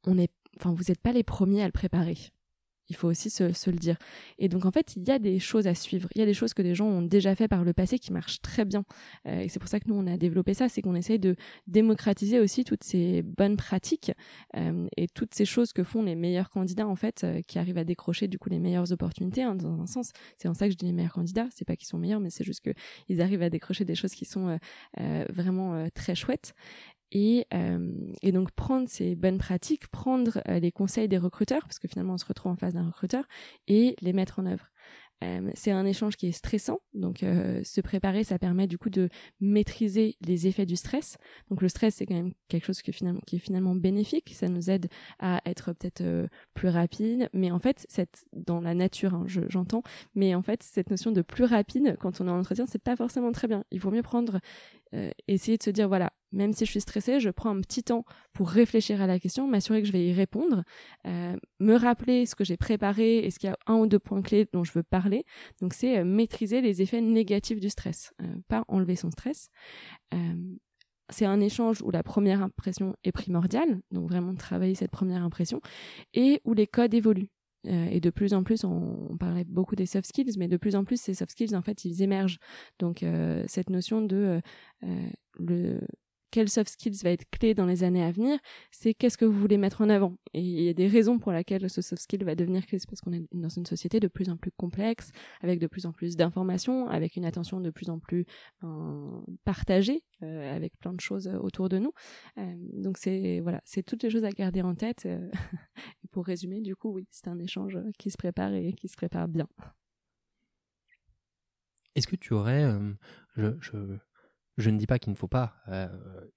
on est, enfin, vous n'êtes pas les premiers à le préparer. Il faut aussi se, le dire. Et donc en fait, il y a des choses à suivre. Il y a des choses que des gens ont déjà fait par le passé qui marchent très bien. Euh, et c'est pour ça que nous, on a développé ça, c'est qu'on essaye de démocratiser aussi toutes ces bonnes pratiques euh, et toutes ces choses que font les meilleurs candidats en fait, euh, qui arrivent à décrocher du coup les meilleures opportunités. Hein, dans un sens, c'est en ça que je dis les meilleurs candidats. C'est pas qu'ils sont meilleurs, mais c'est juste qu'ils arrivent à décrocher des choses qui sont vraiment très chouettes. Et, euh, et, donc prendre ces bonnes pratiques, prendre euh, les conseils des recruteurs, parce que finalement on se retrouve en face d'un recruteur, et les mettre en œuvre. Euh, c'est un échange qui est stressant, donc se préparer, ça permet du coup de maîtriser les effets du stress. Donc le stress, c'est quand même quelque chose qui, est finalement bénéfique, ça nous aide à être peut-être plus rapide, mais en fait, dans la nature, hein, j'entends, mais en fait, cette notion de plus rapide quand on est en entretien, c'est pas forcément très bien. Il vaut mieux prendre, essayer de se dire, voilà, même si je suis stressée, je prends un petit temps pour réfléchir à la question, m'assurer que je vais y répondre, me rappeler ce que j'ai préparé, est-ce qu'il y a un ou deux points clés dont je veux parler donc c'est euh, maîtriser les effets négatifs du stress, euh, pas enlever son stress. Euh, c'est un échange où la première impression est primordiale, donc vraiment travailler cette première impression, et où les codes évoluent. et de plus en plus, on, parlait beaucoup des soft skills, mais de plus en plus, ces soft skills, en fait, ils émergent. Donc, cette notion de le, quel soft skills va être clé dans les années à venir, c'est qu'est-ce que vous voulez mettre en avant. Et il y a des raisons pour lesquelles ce soft skill va devenir clé, c'est parce qu'on est dans une société de plus en plus complexe, avec de plus en plus d'informations, avec une attention de plus en plus ben, partagée, euh, avec plein de choses autour de nous. Euh, donc c'est voilà, c'est toutes les choses à garder en tête. Euh, et pour résumer, du coup, oui, c'est un échange qui se prépare et qui se prépare bien. Est-ce que tu aurais, je ne dis pas qu'il ne faut pas euh,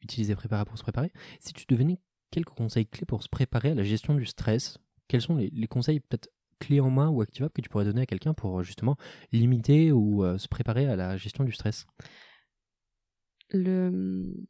utiliser Prépara pour se préparer. Si tu devenais quelques conseils clés pour se préparer à la gestion du stress, quels sont les, conseils peut-être clés en main ou activables que tu pourrais donner à quelqu'un pour justement limiter ou euh, se préparer à la gestion du stress? Une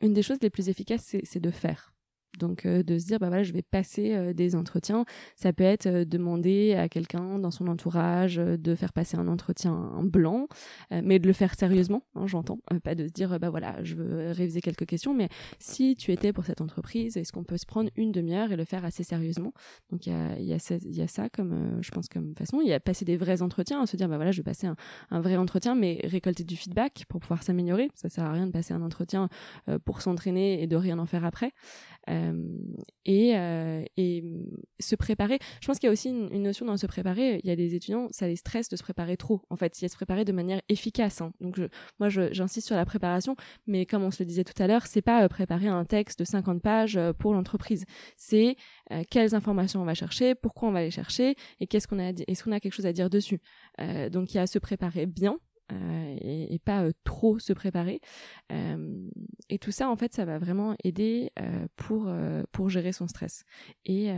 des choses les plus efficaces, c'est de faire. Donc euh, de se dire bah voilà je vais passer euh, des entretiens, ça peut être euh, demander à quelqu'un dans son entourage de faire passer un entretien blanc, mais de le faire sérieusement, hein, j'entends, pas de se dire bah voilà je veux réviser quelques questions, mais si tu étais pour cette entreprise, est-ce qu'on peut se prendre une demi-heure et le faire assez sérieusement? Donc il y a, ça comme je pense comme façon, il y a passer des vrais entretiens, se dire bah voilà je vais passer un, vrai entretien, mais récolter du feedback pour pouvoir s'améliorer, ça sert à rien de passer un entretien pour s'entraîner et de rien en faire après. Et, euh, et se préparer. Je pense qu'il y a aussi une, notion dans se préparer. Il y a des étudiants, ça les stresse de se préparer trop. En fait, il y a se préparer de manière efficace. Hein. Donc, je, moi, j'insiste sur la préparation, mais comme on se le disait tout à l'heure, c'est pas euh, préparer un texte de 50 pages pour l'entreprise. C'est quelles informations on va chercher, pourquoi on va les chercher, et qu'est-ce qu'on a, est-ce qu'on a quelque chose à dire dessus. donc, il y a à se préparer bien, euh, et, pas euh, trop se préparer. Euh, et tout ça, en fait, ça va vraiment aider pour pour gérer son stress et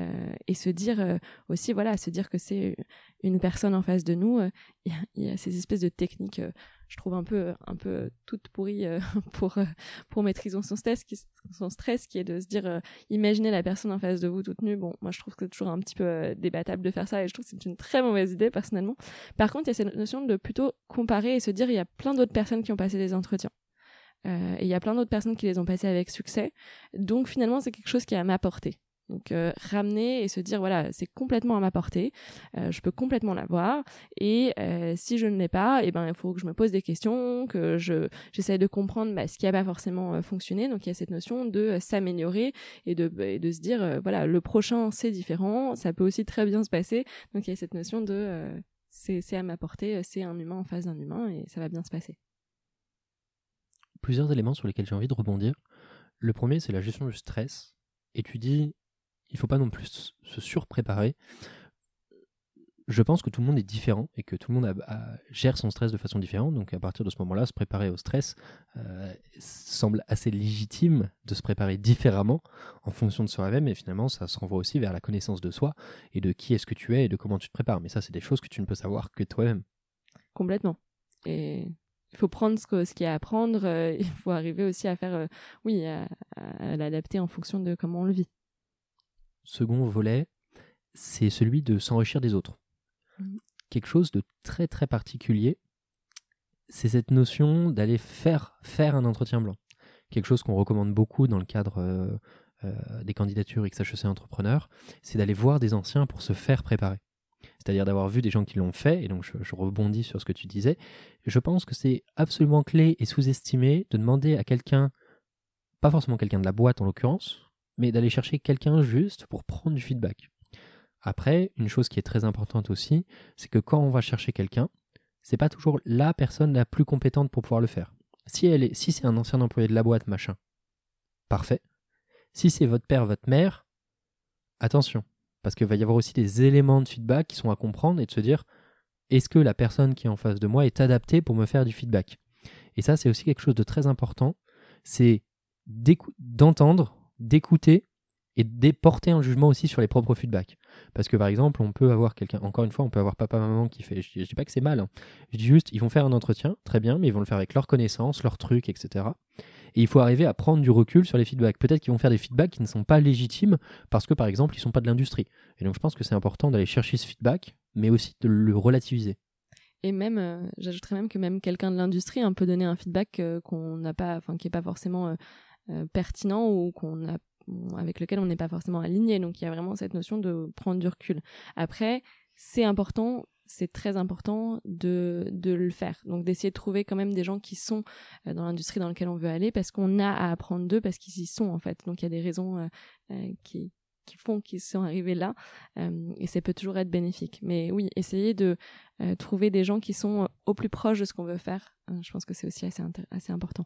et se dire aussi, voilà, se dire que c'est une personne en face de nous. Il y, a ces espèces de techniques je trouve un peu un peu toute pourrie euh, pour euh, pour maîtriser son stress qui stress qui est de se dire euh, imaginez la personne en face de vous toute nue. Bon moi je trouve que c'est toujours un petit peu débattable de faire ça et je trouve que c'est une très mauvaise idée personnellement. Par contre il y a cette notion de plutôt comparer et se dire il y a plein d'autres personnes qui ont passé des entretiens. Et il y a plein d'autres personnes qui les ont passés avec succès. Donc finalement c'est quelque chose qui est à m'apporter donc euh, ramener et se dire voilà c'est complètement à ma portée, euh, je peux complètement l'avoir et euh, si je ne l'ai pas, et eh ben il faut que je me pose des questions, que je j'essaie de comprendre bah, ce qui n'a pas forcément fonctionné. Donc il y a cette notion de s'améliorer et de et de se dire voilà le prochain c'est différent, ça peut aussi très bien se passer. Donc il y a cette notion de c'est c'est à ma portée, c'est un humain en face d'un humain et ça va bien se passer. Plusieurs éléments sur lesquels j'ai envie de rebondir. Le premier c'est la gestion du stress. Et tu dis il faut pas non plus se surpréparer. je pense que tout le monde est différent et que tout le monde gère son stress de façon différente. Donc à partir de ce moment-là, se préparer au stress euh, semble assez légitime de se préparer différemment en fonction de soi-même. Et finalement, ça se renvoie aussi vers la connaissance de soi et de qui est-ce que tu es et de comment tu te prépares. Mais ça, c'est des choses que tu ne peux savoir que toi-même. Complètement. Et il faut prendre ce, qu'il y a à prendre. Euh, il faut arriver aussi à faire, euh, oui, à l'adapter en fonction de comment on le vit. Second volet, c'est celui de s'enrichir des autres. Mmh. Quelque chose de très très particulier, c'est cette notion d'aller faire, faire un entretien blanc. Quelque chose qu'on recommande beaucoup dans le cadre euh, euh, des candidatures XHEC Entrepreneur, c'est d'aller voir des anciens pour se faire préparer. C'est-à-dire d'avoir vu des gens qui l'ont fait, et donc je, je, rebondis sur ce que tu disais. Je pense que c'est absolument clé et sous-estimé de demander à quelqu'un, pas forcément quelqu'un de la boîte en l'occurrence, mais d'aller chercher quelqu'un juste pour prendre du feedback. Après, une chose qui est très importante aussi, c'est que quand on va chercher quelqu'un, c'est pas toujours la personne la plus compétente pour pouvoir le faire. Si elle est, si c'est un ancien employé de la boîte, machin, parfait. Si c'est votre père, votre mère, attention, parce qu'il va y avoir aussi des éléments de feedback qui sont à comprendre et de se dire, est-ce que la personne qui est en face de moi est adaptée pour me faire du feedback? Et ça, c'est aussi quelque chose de très important, c'est d'entendre, d'écouter et de porter un jugement aussi sur les propres feedbacks. Parce que par exemple, on peut avoir quelqu'un, encore une fois, on peut avoir papa, maman qui fait, je, dis pas que c'est mal, hein. je dis juste, ils vont faire un entretien, très bien, mais ils vont le faire avec leurs connaissances, leurs trucs, etc. Et il faut arriver à prendre du recul sur les feedbacks. Peut-être qu'ils vont faire des feedbacks qui ne sont pas légitimes parce que par exemple, ils sont pas de l'industrie. Et donc je pense que c'est important d'aller chercher ce feedback, mais aussi de le relativiser. Et même, euh, j'ajouterais même que même quelqu'un de l'industrie hein, peut donner un feedback euh, qu'on n'a pas, enfin qui est pas forcément euh, pertinent ou qu'on n'a avec lequel on n'est pas forcément aligné. Donc il y a vraiment cette notion de prendre du recul. Après, c'est important, c'est très important de, de le faire. Donc d'essayer de trouver quand même des gens qui sont euh, dans l'industrie dans laquelle on veut aller parce qu'on a à apprendre d'eux parce qu'ils y sont en fait. Donc il y a des raisons euh, euh, qui, qui font qu'ils sont arrivés là et ça peut toujours être bénéfique. Mais oui, essayer de trouver des gens qui sont au plus proche de ce qu'on veut faire, je pense que c'est aussi assez, assez important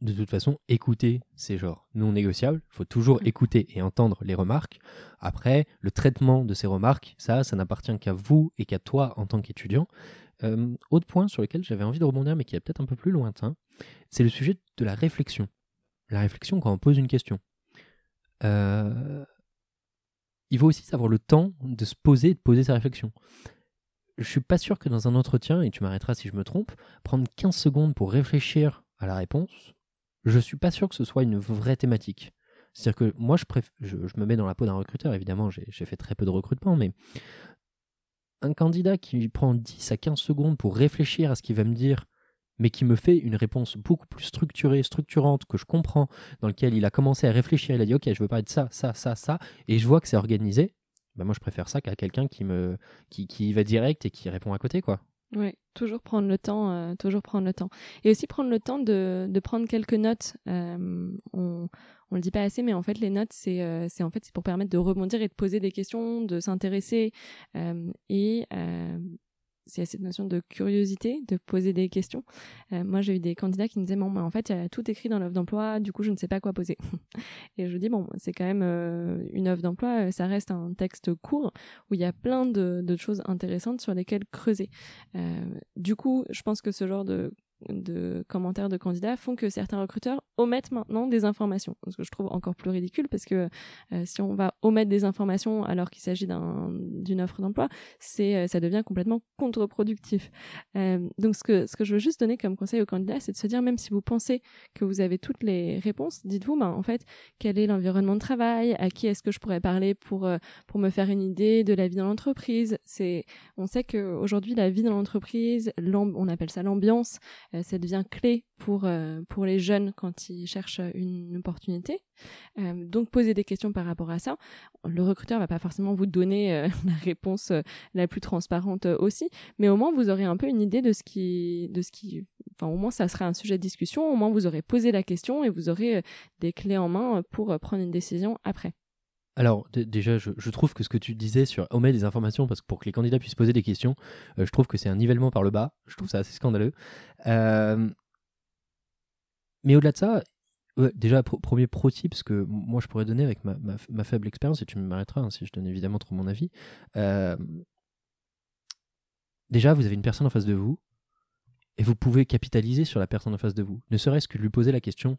de toute façon, écouter, c'est genre non négociable. Il faut toujours mm. écouter et entendre les remarques. Après, le traitement de ces remarques, ça, ça n'appartient qu'à vous et qu'à toi en tant qu'étudiant. Euh, autre point sur lequel j'avais envie de rebondir, mais qui est peut-être un peu plus lointain, c'est le sujet de la réflexion. La réflexion quand on pose une question. Euh, il faut aussi savoir le temps de se poser et de poser sa réflexion. Je suis pas sûr que dans un entretien, et tu m'arrêteras si je me trompe, prendre 15 secondes pour réfléchir à la réponse, je suis pas sûr que ce soit une vraie thématique. C'est-à-dire que moi, je, je, me mets dans la peau d'un recruteur, évidemment, j'ai fait très peu de recrutement, mais un candidat qui prend 10 à 15 secondes pour réfléchir à ce qu'il va me dire, mais qui me fait une réponse beaucoup plus structurée, structurante, que je comprends, dans lequel il a commencé à réfléchir, il a dit, ok, je veux parler de ça, ça, ça, ça, et je vois que c'est organisé, bah moi je préfère ça qu'à quelqu'un qui me qui, qui va direct et qui répond à côté, quoi. Oui, toujours prendre le temps, euh, toujours prendre le temps. Et aussi prendre le temps de, de prendre quelques notes. Euh, on, on le dit pas assez, mais en fait les notes c'est euh, en fait c'est pour permettre de rebondir et de poser des questions, de s'intéresser et c'est cette notion de curiosité, de poser des questions. Euh, moi, j'ai eu des candidats qui me disaient, bon, en fait, il y a tout écrit dans l'offre d'emploi, du coup, je ne sais pas quoi poser. et je dis, bon, c'est quand même euh, une offre d'emploi, euh, ça reste un texte court où il y a plein de, de choses intéressantes sur lesquelles creuser. du coup, je pense que ce genre de de commentaires de candidats font que certains recruteurs omettent maintenant des informations. Ce que je trouve encore plus ridicule parce que euh, si on va omettre des informations alors qu'il s'agit d'une offre d'emploi, c'est euh, ça devient complètement contre-productif. Euh, donc ce que ce que je veux juste donner comme conseil aux candidats, c'est de se dire même si vous pensez que vous avez toutes les réponses, dites-vous ben en fait quel est l'environnement de travail, à qui est-ce que je pourrais parler pour pour me faire une idée de la vie dans l'entreprise. On sait que aujourd'hui la vie dans l'entreprise, on appelle ça l'ambiance ça devient clé pour, euh, pour les jeunes quand ils cherchent une opportunité. Euh, donc poser des questions par rapport à ça. Le recruteur va pas forcément vous donner la réponse la plus transparente aussi, mais au moins vous aurez un peu une idée de ce qui, de ce qui, enfin au moins ça sera un sujet de discussion. Au moins vous aurez posé la question et vous aurez des clés en main pour prendre une décision après. Alors déjà, je, trouve que ce que tu disais sur omettre des informations, parce que pour que les candidats puissent poser des questions, euh, je trouve que c'est un nivellement par le bas. Je trouve ça assez scandaleux. Euh, mais au-delà de ça, déjà, premier pro tip, ce que moi je pourrais donner avec ma, faible expérience, et tu m'arrêteras hein, si je donne évidemment trop mon avis. Euh, déjà, vous avez une personne en face de vous et vous pouvez capitaliser sur la personne en face de vous. Ne serait-ce que lui poser la question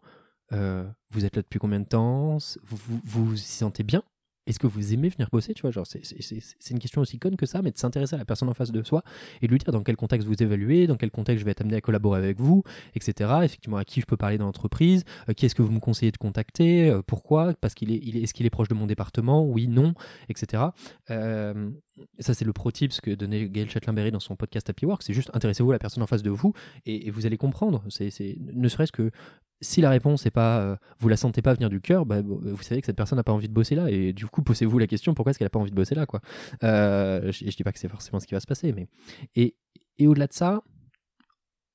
euh, vous êtes là depuis combien de temps? Vous, vous, vous sentez bien? Est-ce que vous aimez venir bosser Tu vois, genre, c'est une question aussi conne que ça, mais de s'intéresser à la personne en face de soi et de lui dire dans quel contexte vous évaluez, dans quel contexte je vais être amené à collaborer avec vous, etc. Effectivement, à qui je peux parler dans l'entreprise, euh, qui est-ce que vous me conseillez de contacter, euh, pourquoi, parce qu'il est, est-ce qu'il est proche de mon département, oui, non, etc. Ça, c'est le pro tip que donnait Gail Chatelain-Berry dans son podcast Happy Work. C'est juste intéressez-vous à la personne en face de vous et, vous allez comprendre. C'est, ne serait-ce que si la réponse n'est pas, euh, vous la sentez pas venir du cœur, bah, vous savez que cette personne n'a pas envie de bosser là, et du coup posez-vous la question pourquoi est-ce qu'elle n'a pas envie de bosser là, quoi? Euh, je, je dis pas que c'est forcément ce qui va se passer, mais et, et au-delà de ça,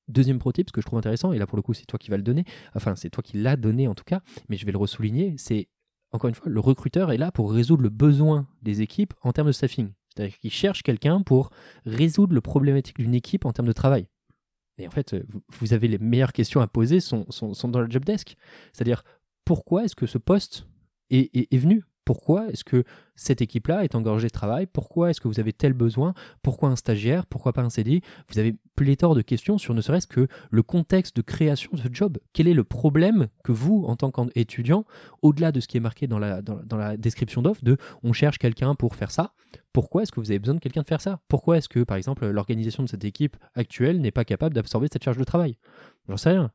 deuxième pro tip, ce que je trouve intéressant, et là pour le coup c'est toi qui vas le donner, enfin c'est toi qui l'as donné en tout cas, mais je vais le ressouligner, c'est encore une fois le recruteur est là pour résoudre le besoin des équipes en termes de staffing, c'est-à-dire qu'il cherche quelqu'un pour résoudre le problématique d'une équipe en termes de travail. Et en fait, vous avez les meilleures questions à poser sont, dans le job desk. C'est-à-dire, pourquoi est-ce que ce poste est venu? Pourquoi est-ce que cette équipe-là est engorgée de travail? Pourquoi est-ce que vous avez tel besoin? Pourquoi un stagiaire? Pourquoi pas un CDI Vous avez pléthore de questions sur ne serait-ce que le contexte de création de ce job. Quel est le problème que vous, en tant qu'étudiant, au-delà de ce qui est marqué dans la, description d'offre, de on cherche quelqu'un pour faire ça, pourquoi est-ce que vous avez besoin de quelqu'un de faire ça? Pourquoi est-ce que, par exemple, l'organisation de cette équipe actuelle n'est pas capable d'absorber cette charge de travail? J'en sais rien.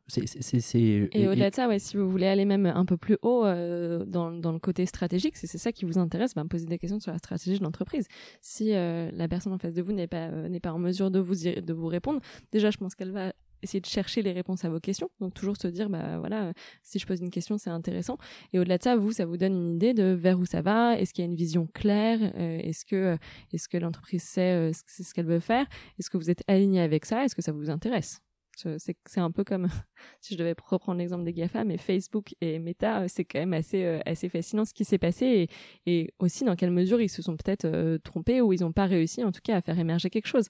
Et, au-delà de ça, ouais, si vous voulez aller même un peu plus haut euh, dans, dans, le côté stratégique, c'est ça qui vous intéresse, ben, poser des questions sur la stratégie de l'entreprise. Si euh, la personne en face de vous n'est pas, euh, n'est pas en mesure de vous, de vous répondre, déjà, je pense qu'elle va essayer de chercher les réponses à vos questions. Donc toujours se dire, bah voilà, si je pose une question, c'est intéressant. Et au-delà de ça, vous, ça vous donne une idée de vers où ça va. Est-ce qu'il y a une vision claire? Est-ce que, est-ce que l'entreprise sait ce qu'elle veut faire? Est-ce que vous êtes aligné avec ça? Est-ce que ça vous intéresse? C'est un peu comme si je devais reprendre l'exemple des GAFA, mais Facebook et Meta, euh, c'est quand même assez euh, assez fascinant ce qui s'est passé et, et, aussi dans quelle mesure ils se sont peut-être euh, trompés ou ils n'ont pas réussi en tout cas à faire émerger quelque chose.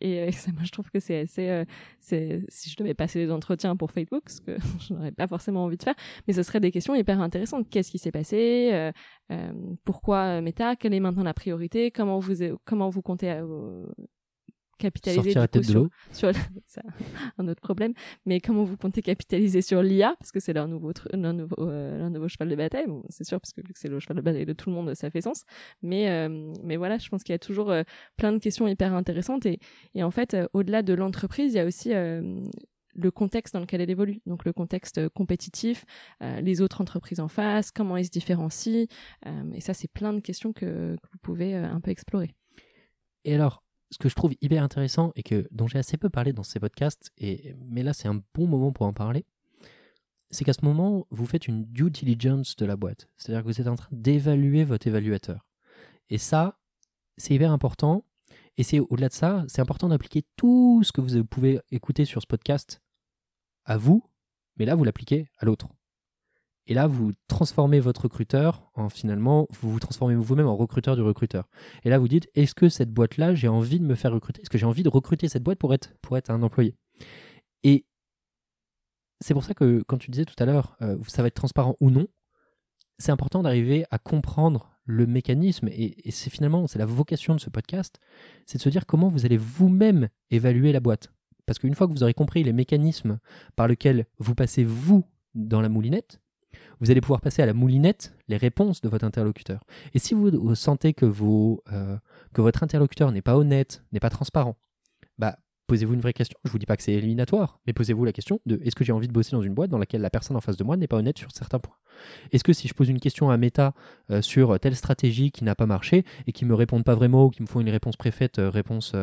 Et ça, moi je trouve que c'est assez, si je devais passer des entretiens pour Facebook, ce que je n'aurais pas forcément envie de faire, mais ce serait des questions hyper intéressantes. Qu'est-ce qui s'est passé Pourquoi Meta? Quelle est maintenant la priorité? Comment vous comment vous comptez capitaliser sur, sur un autre problème. Mais comment vous comptez capitaliser sur l'IA parce que c'est leur nouveau leur nouveau euh, leur nouveau cheval de bataille. Bon, c'est sûr parce que vu que c'est le cheval de bataille de tout le monde ça fait sens. Mais euh, mais voilà je pense qu'il y a toujours euh, plein de questions hyper intéressantes. Et et en fait au-delà de l'entreprise il y a aussi le contexte dans lequel elle évolue, donc le contexte compétitif, les autres entreprises en face, comment elles se différencient, et ça c'est plein de questions que, que vous pouvez un peu explorer. Et alors, ce que je trouve hyper intéressant et que dont j'ai assez peu parlé dans ces podcasts, et, mais là c'est un bon moment pour en parler, c'est qu'à ce moment, vous faites une due diligence de la boîte. C'est-à-dire que vous êtes en train d'évaluer votre évaluateur. Et ça, c'est hyper important. Et c'est au-delà de ça, c'est important d'appliquer tout ce que vous pouvez écouter sur ce podcast à vous, mais là, vous l'appliquez à l'autre. Et là, vous transformez votre recruteur en finalement, vous vous transformez vous-même en recruteur du recruteur. Et là, vous dites, est-ce que cette boîte-là, j'ai envie de me faire recruter? Est-ce que j'ai envie de recruter cette boîte pour être, pour être un employé? Et c'est pour ça que quand tu disais tout à l'heure, euh, ça va être transparent ou non, c'est important d'arriver à comprendre le mécanisme. Et, et c'est finalement, c'est la vocation de ce podcast, c'est de se dire comment vous allez vous-même évaluer la boîte. Parce qu'une fois que vous aurez compris les mécanismes par lesquels vous passez vous dans la moulinette, vous allez pouvoir passer à la moulinette les réponses de votre interlocuteur. Et si vous sentez que, euh, que votre interlocuteur n'est pas honnête, n'est pas transparent, bah, posez-vous une vraie question. Je vous dis pas que c'est éliminatoire, mais posez-vous la question de est-ce que j'ai envie de bosser dans une boîte dans laquelle la personne en face de moi n'est pas honnête sur certains points? Est-ce que si je pose une question à Meta euh, sur telle stratégie qui n'a pas marché et qui me répondent pas vraiment ou qui me font une réponse préfète, euh, réponse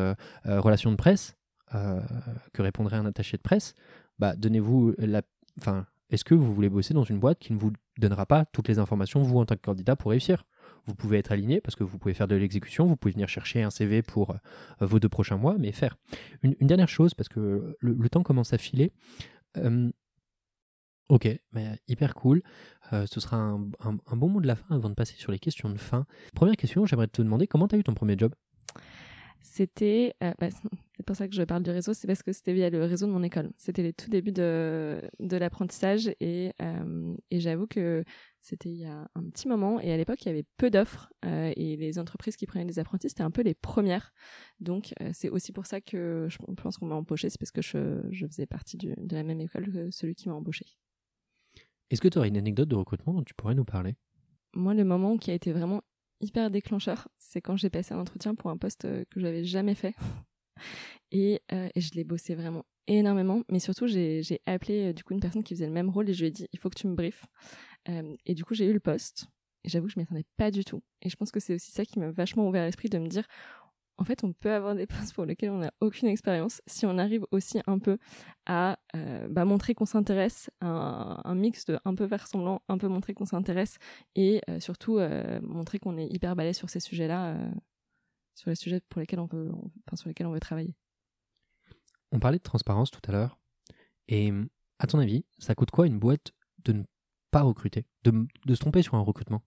relation de presse, que répondrait un attaché de presse, bah, donnez-vous la, enfin, est-ce que vous voulez bosser dans une boîte qui ne vous donnera pas toutes les informations, vous, en tant que candidat, pour réussir? Vous pouvez être aligné parce que vous pouvez faire de l'exécution, vous pouvez venir chercher un CV pour euh, vos deux prochains mois, mais faire. Une, dernière chose, parce que le, temps commence à filer. Ok, mais hyper cool. Euh, ce sera un, bon mot de la fin avant de passer sur les questions de fin. Première question, j'aimerais te demander comment tu as eu ton premier job? C'était euh, bah, c'est pour ça que je parle du réseau, c'est parce que c'était via le réseau de mon école. C'était les tout débuts de, de l'apprentissage et, euh, et j'avoue que C'était il y a un petit moment et à l'époque il y avait peu d'offres et les entreprises qui prenaient des apprentis c'était un peu les premières. Donc c'est aussi pour ça que je pense qu'on m'a embauché, c'est parce que je, je faisais partie de la même école que celui qui m'a embauché. Est-ce que tu aurais une anecdote de recrutement dont tu pourrais nous parler? Moi, le moment qui a été vraiment hyper déclencheur, c'est quand j'ai passé un entretien pour un poste euh, que j'avais jamais fait. Et, euh, et, je l'ai bossé vraiment énormément, mais surtout j'ai appelé euh, du coup une personne qui faisait le même rôle et je lui ai dit il faut que tu me briefes. et du coup j'ai eu le poste. Et j'avoue que je m'y attendais pas du tout. Et je pense que c'est aussi ça qui m'a vachement ouvert l'esprit de me dire en fait, on peut avoir des postes pour lesquels on n'a aucune expérience si on arrive aussi un peu à euh, bah, montrer qu'on s'intéresse, un, un, mix de un peu vers semblant, un peu montrer qu'on s'intéresse et euh, surtout euh, montrer qu'on est hyper balèze sur ces sujets-là, sur les sujets pour lesquels on veut, enfin, sur lesquels on veut travailler. On parlait de transparence tout à l'heure. Et à ton avis, ça coûte quoi une boîte de ne pas recruter, de, de se tromper sur un recrutement?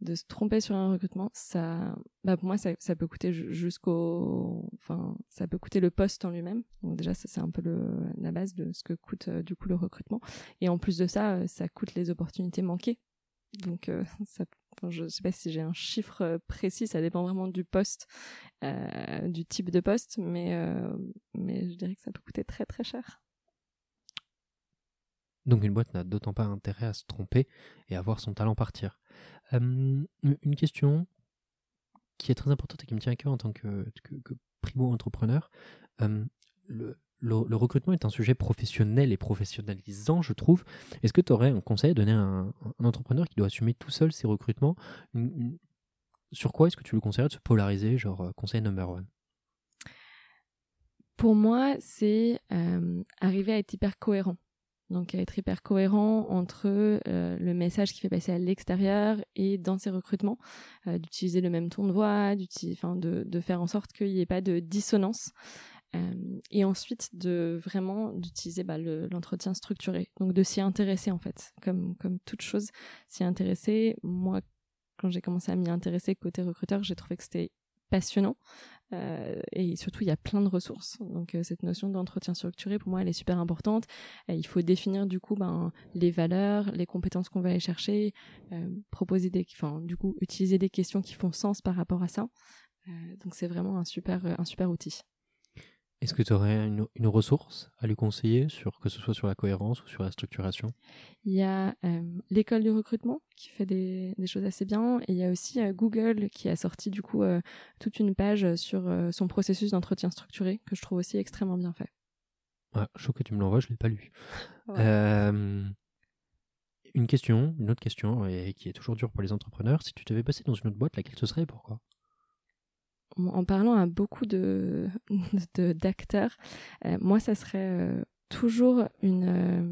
De se tromper sur un recrutement, ça, bah pour moi, ça, ça peut coûter jusqu'au, enfin, ça peut coûter le poste en lui-même. Donc déjà, ça c'est un peu le, la base de ce que coûte euh, du coup le recrutement. Et en plus de ça, euh, ça coûte les opportunités manquées. Donc, euh, ça, je sais pas si j'ai un chiffre précis, ça dépend vraiment du poste, du type de poste, mais mais je dirais que ça peut coûter très très cher. Donc une boîte n'a d'autant pas intérêt à se tromper et à voir son talent partir une question qui est très importante et qui me tient à cœur en tant que, primo-entrepreneur. le, recrutement est un sujet professionnel et professionnalisant, je trouve. Est-ce que tu aurais un conseil à donner à un, entrepreneur qui doit assumer tout seul ses recrutements? Sur quoi est-ce que tu le conseillerais de se polariser, genre euh, conseil number one? Pour moi, c'est arriver à être hyper cohérent. Donc être hyper cohérent entre euh, le message qui fait passer à l'extérieur et dans ses recrutements, euh, d'utiliser le même ton de voix, de, de, faire en sorte qu'il n'y ait pas de dissonance. Euh, et ensuite de vraiment d'utiliser bah, l'entretien structuré, donc de s'y intéresser en fait, comme comme toute chose, s'y intéresser. Moi, quand j'ai commencé à m'y intéresser côté recruteur, j'ai trouvé que c'était passionnant. Euh, et surtout, il y a plein de ressources. Donc, euh, cette notion d'entretien structuré, pour moi, elle est super importante. il faut définir, du coup, ben, les valeurs, les compétences qu'on va aller chercher, proposer des, enfin, du coup, utiliser des questions qui font sens par rapport à ça. donc, c'est vraiment un super, un super outil. Est-ce que tu aurais une, ressource à lui conseiller, sur, que ce soit sur la cohérence ou sur la structuration? Il y a euh, l'école du recrutement qui fait des, choses assez bien, et il y a aussi euh, Google qui a sorti du coup euh, toute une page sur son processus d'entretien structuré que je trouve aussi extrêmement bien fait. Je trouve que tu me l'envoies, je ne l'ai pas lu. une question, une autre question, et qui est toujours dure pour les entrepreneurs. Si tu devais passer dans une autre boîte, laquelle ce serait et pourquoi? En parlant à beaucoup de d'acteurs, euh, moi ça serait euh, toujours une euh,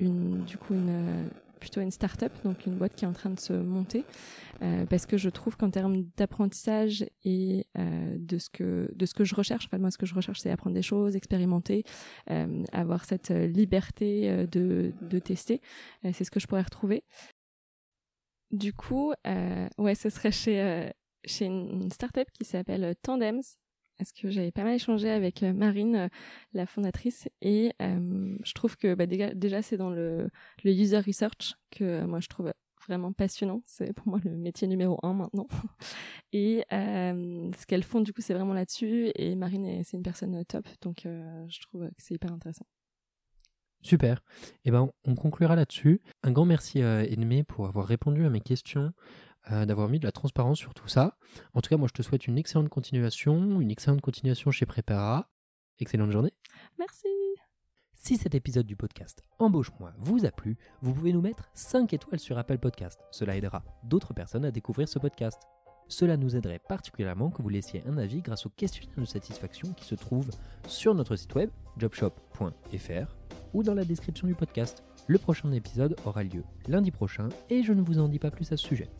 une du coup une plutôt une start-up, donc une boîte qui est en train de se monter, parce que je trouve qu'en termes d'apprentissage et de ce que de ce que je recherche, enfin moi ce que je recherche c'est apprendre des choses, expérimenter, avoir cette liberté de de tester, c'est ce que je pourrais retrouver. Du coup, ouais, ce serait chez chez une startup qui s'appelle euh, Tandems parce que j'avais pas mal échangé avec euh, Marine, euh, la fondatrice, et je trouve que bah, déjà, c'est dans le, user research que moi je trouve vraiment passionnant. C'est pour moi le métier numéro un maintenant. Et ce qu'elles font du coup c'est vraiment là-dessus. Et Marine c'est une personne top, donc je trouve que c'est hyper intéressant. Super. Et eh ben on conclura là-dessus. Un grand merci à Edmé pour avoir répondu à mes questions. Euh, d'avoir mis de la transparence sur tout ça. En tout cas, moi, je te souhaite une excellente continuation, une excellente continuation chez Prépara. Excellente journée. Merci. Si cet épisode du podcast Embauche-moi vous a plu, vous pouvez nous mettre 5 étoiles sur Apple Podcast. Cela aidera d'autres personnes à découvrir ce podcast. Cela nous aiderait particulièrement que vous laissiez un avis grâce au questionnaire de satisfaction qui se trouve sur notre site web jobshop.fr ou dans la description du podcast. Le prochain épisode aura lieu lundi prochain et je ne vous en dis pas plus à ce sujet.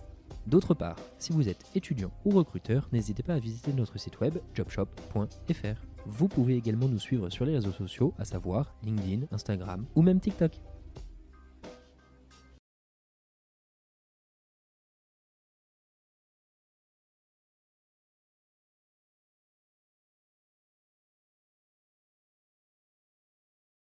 D'autre part, si vous êtes étudiant ou recruteur, n'hésitez pas à visiter notre site web jobshop.fr. Vous pouvez également nous suivre sur les réseaux sociaux, à savoir LinkedIn, Instagram ou même TikTok.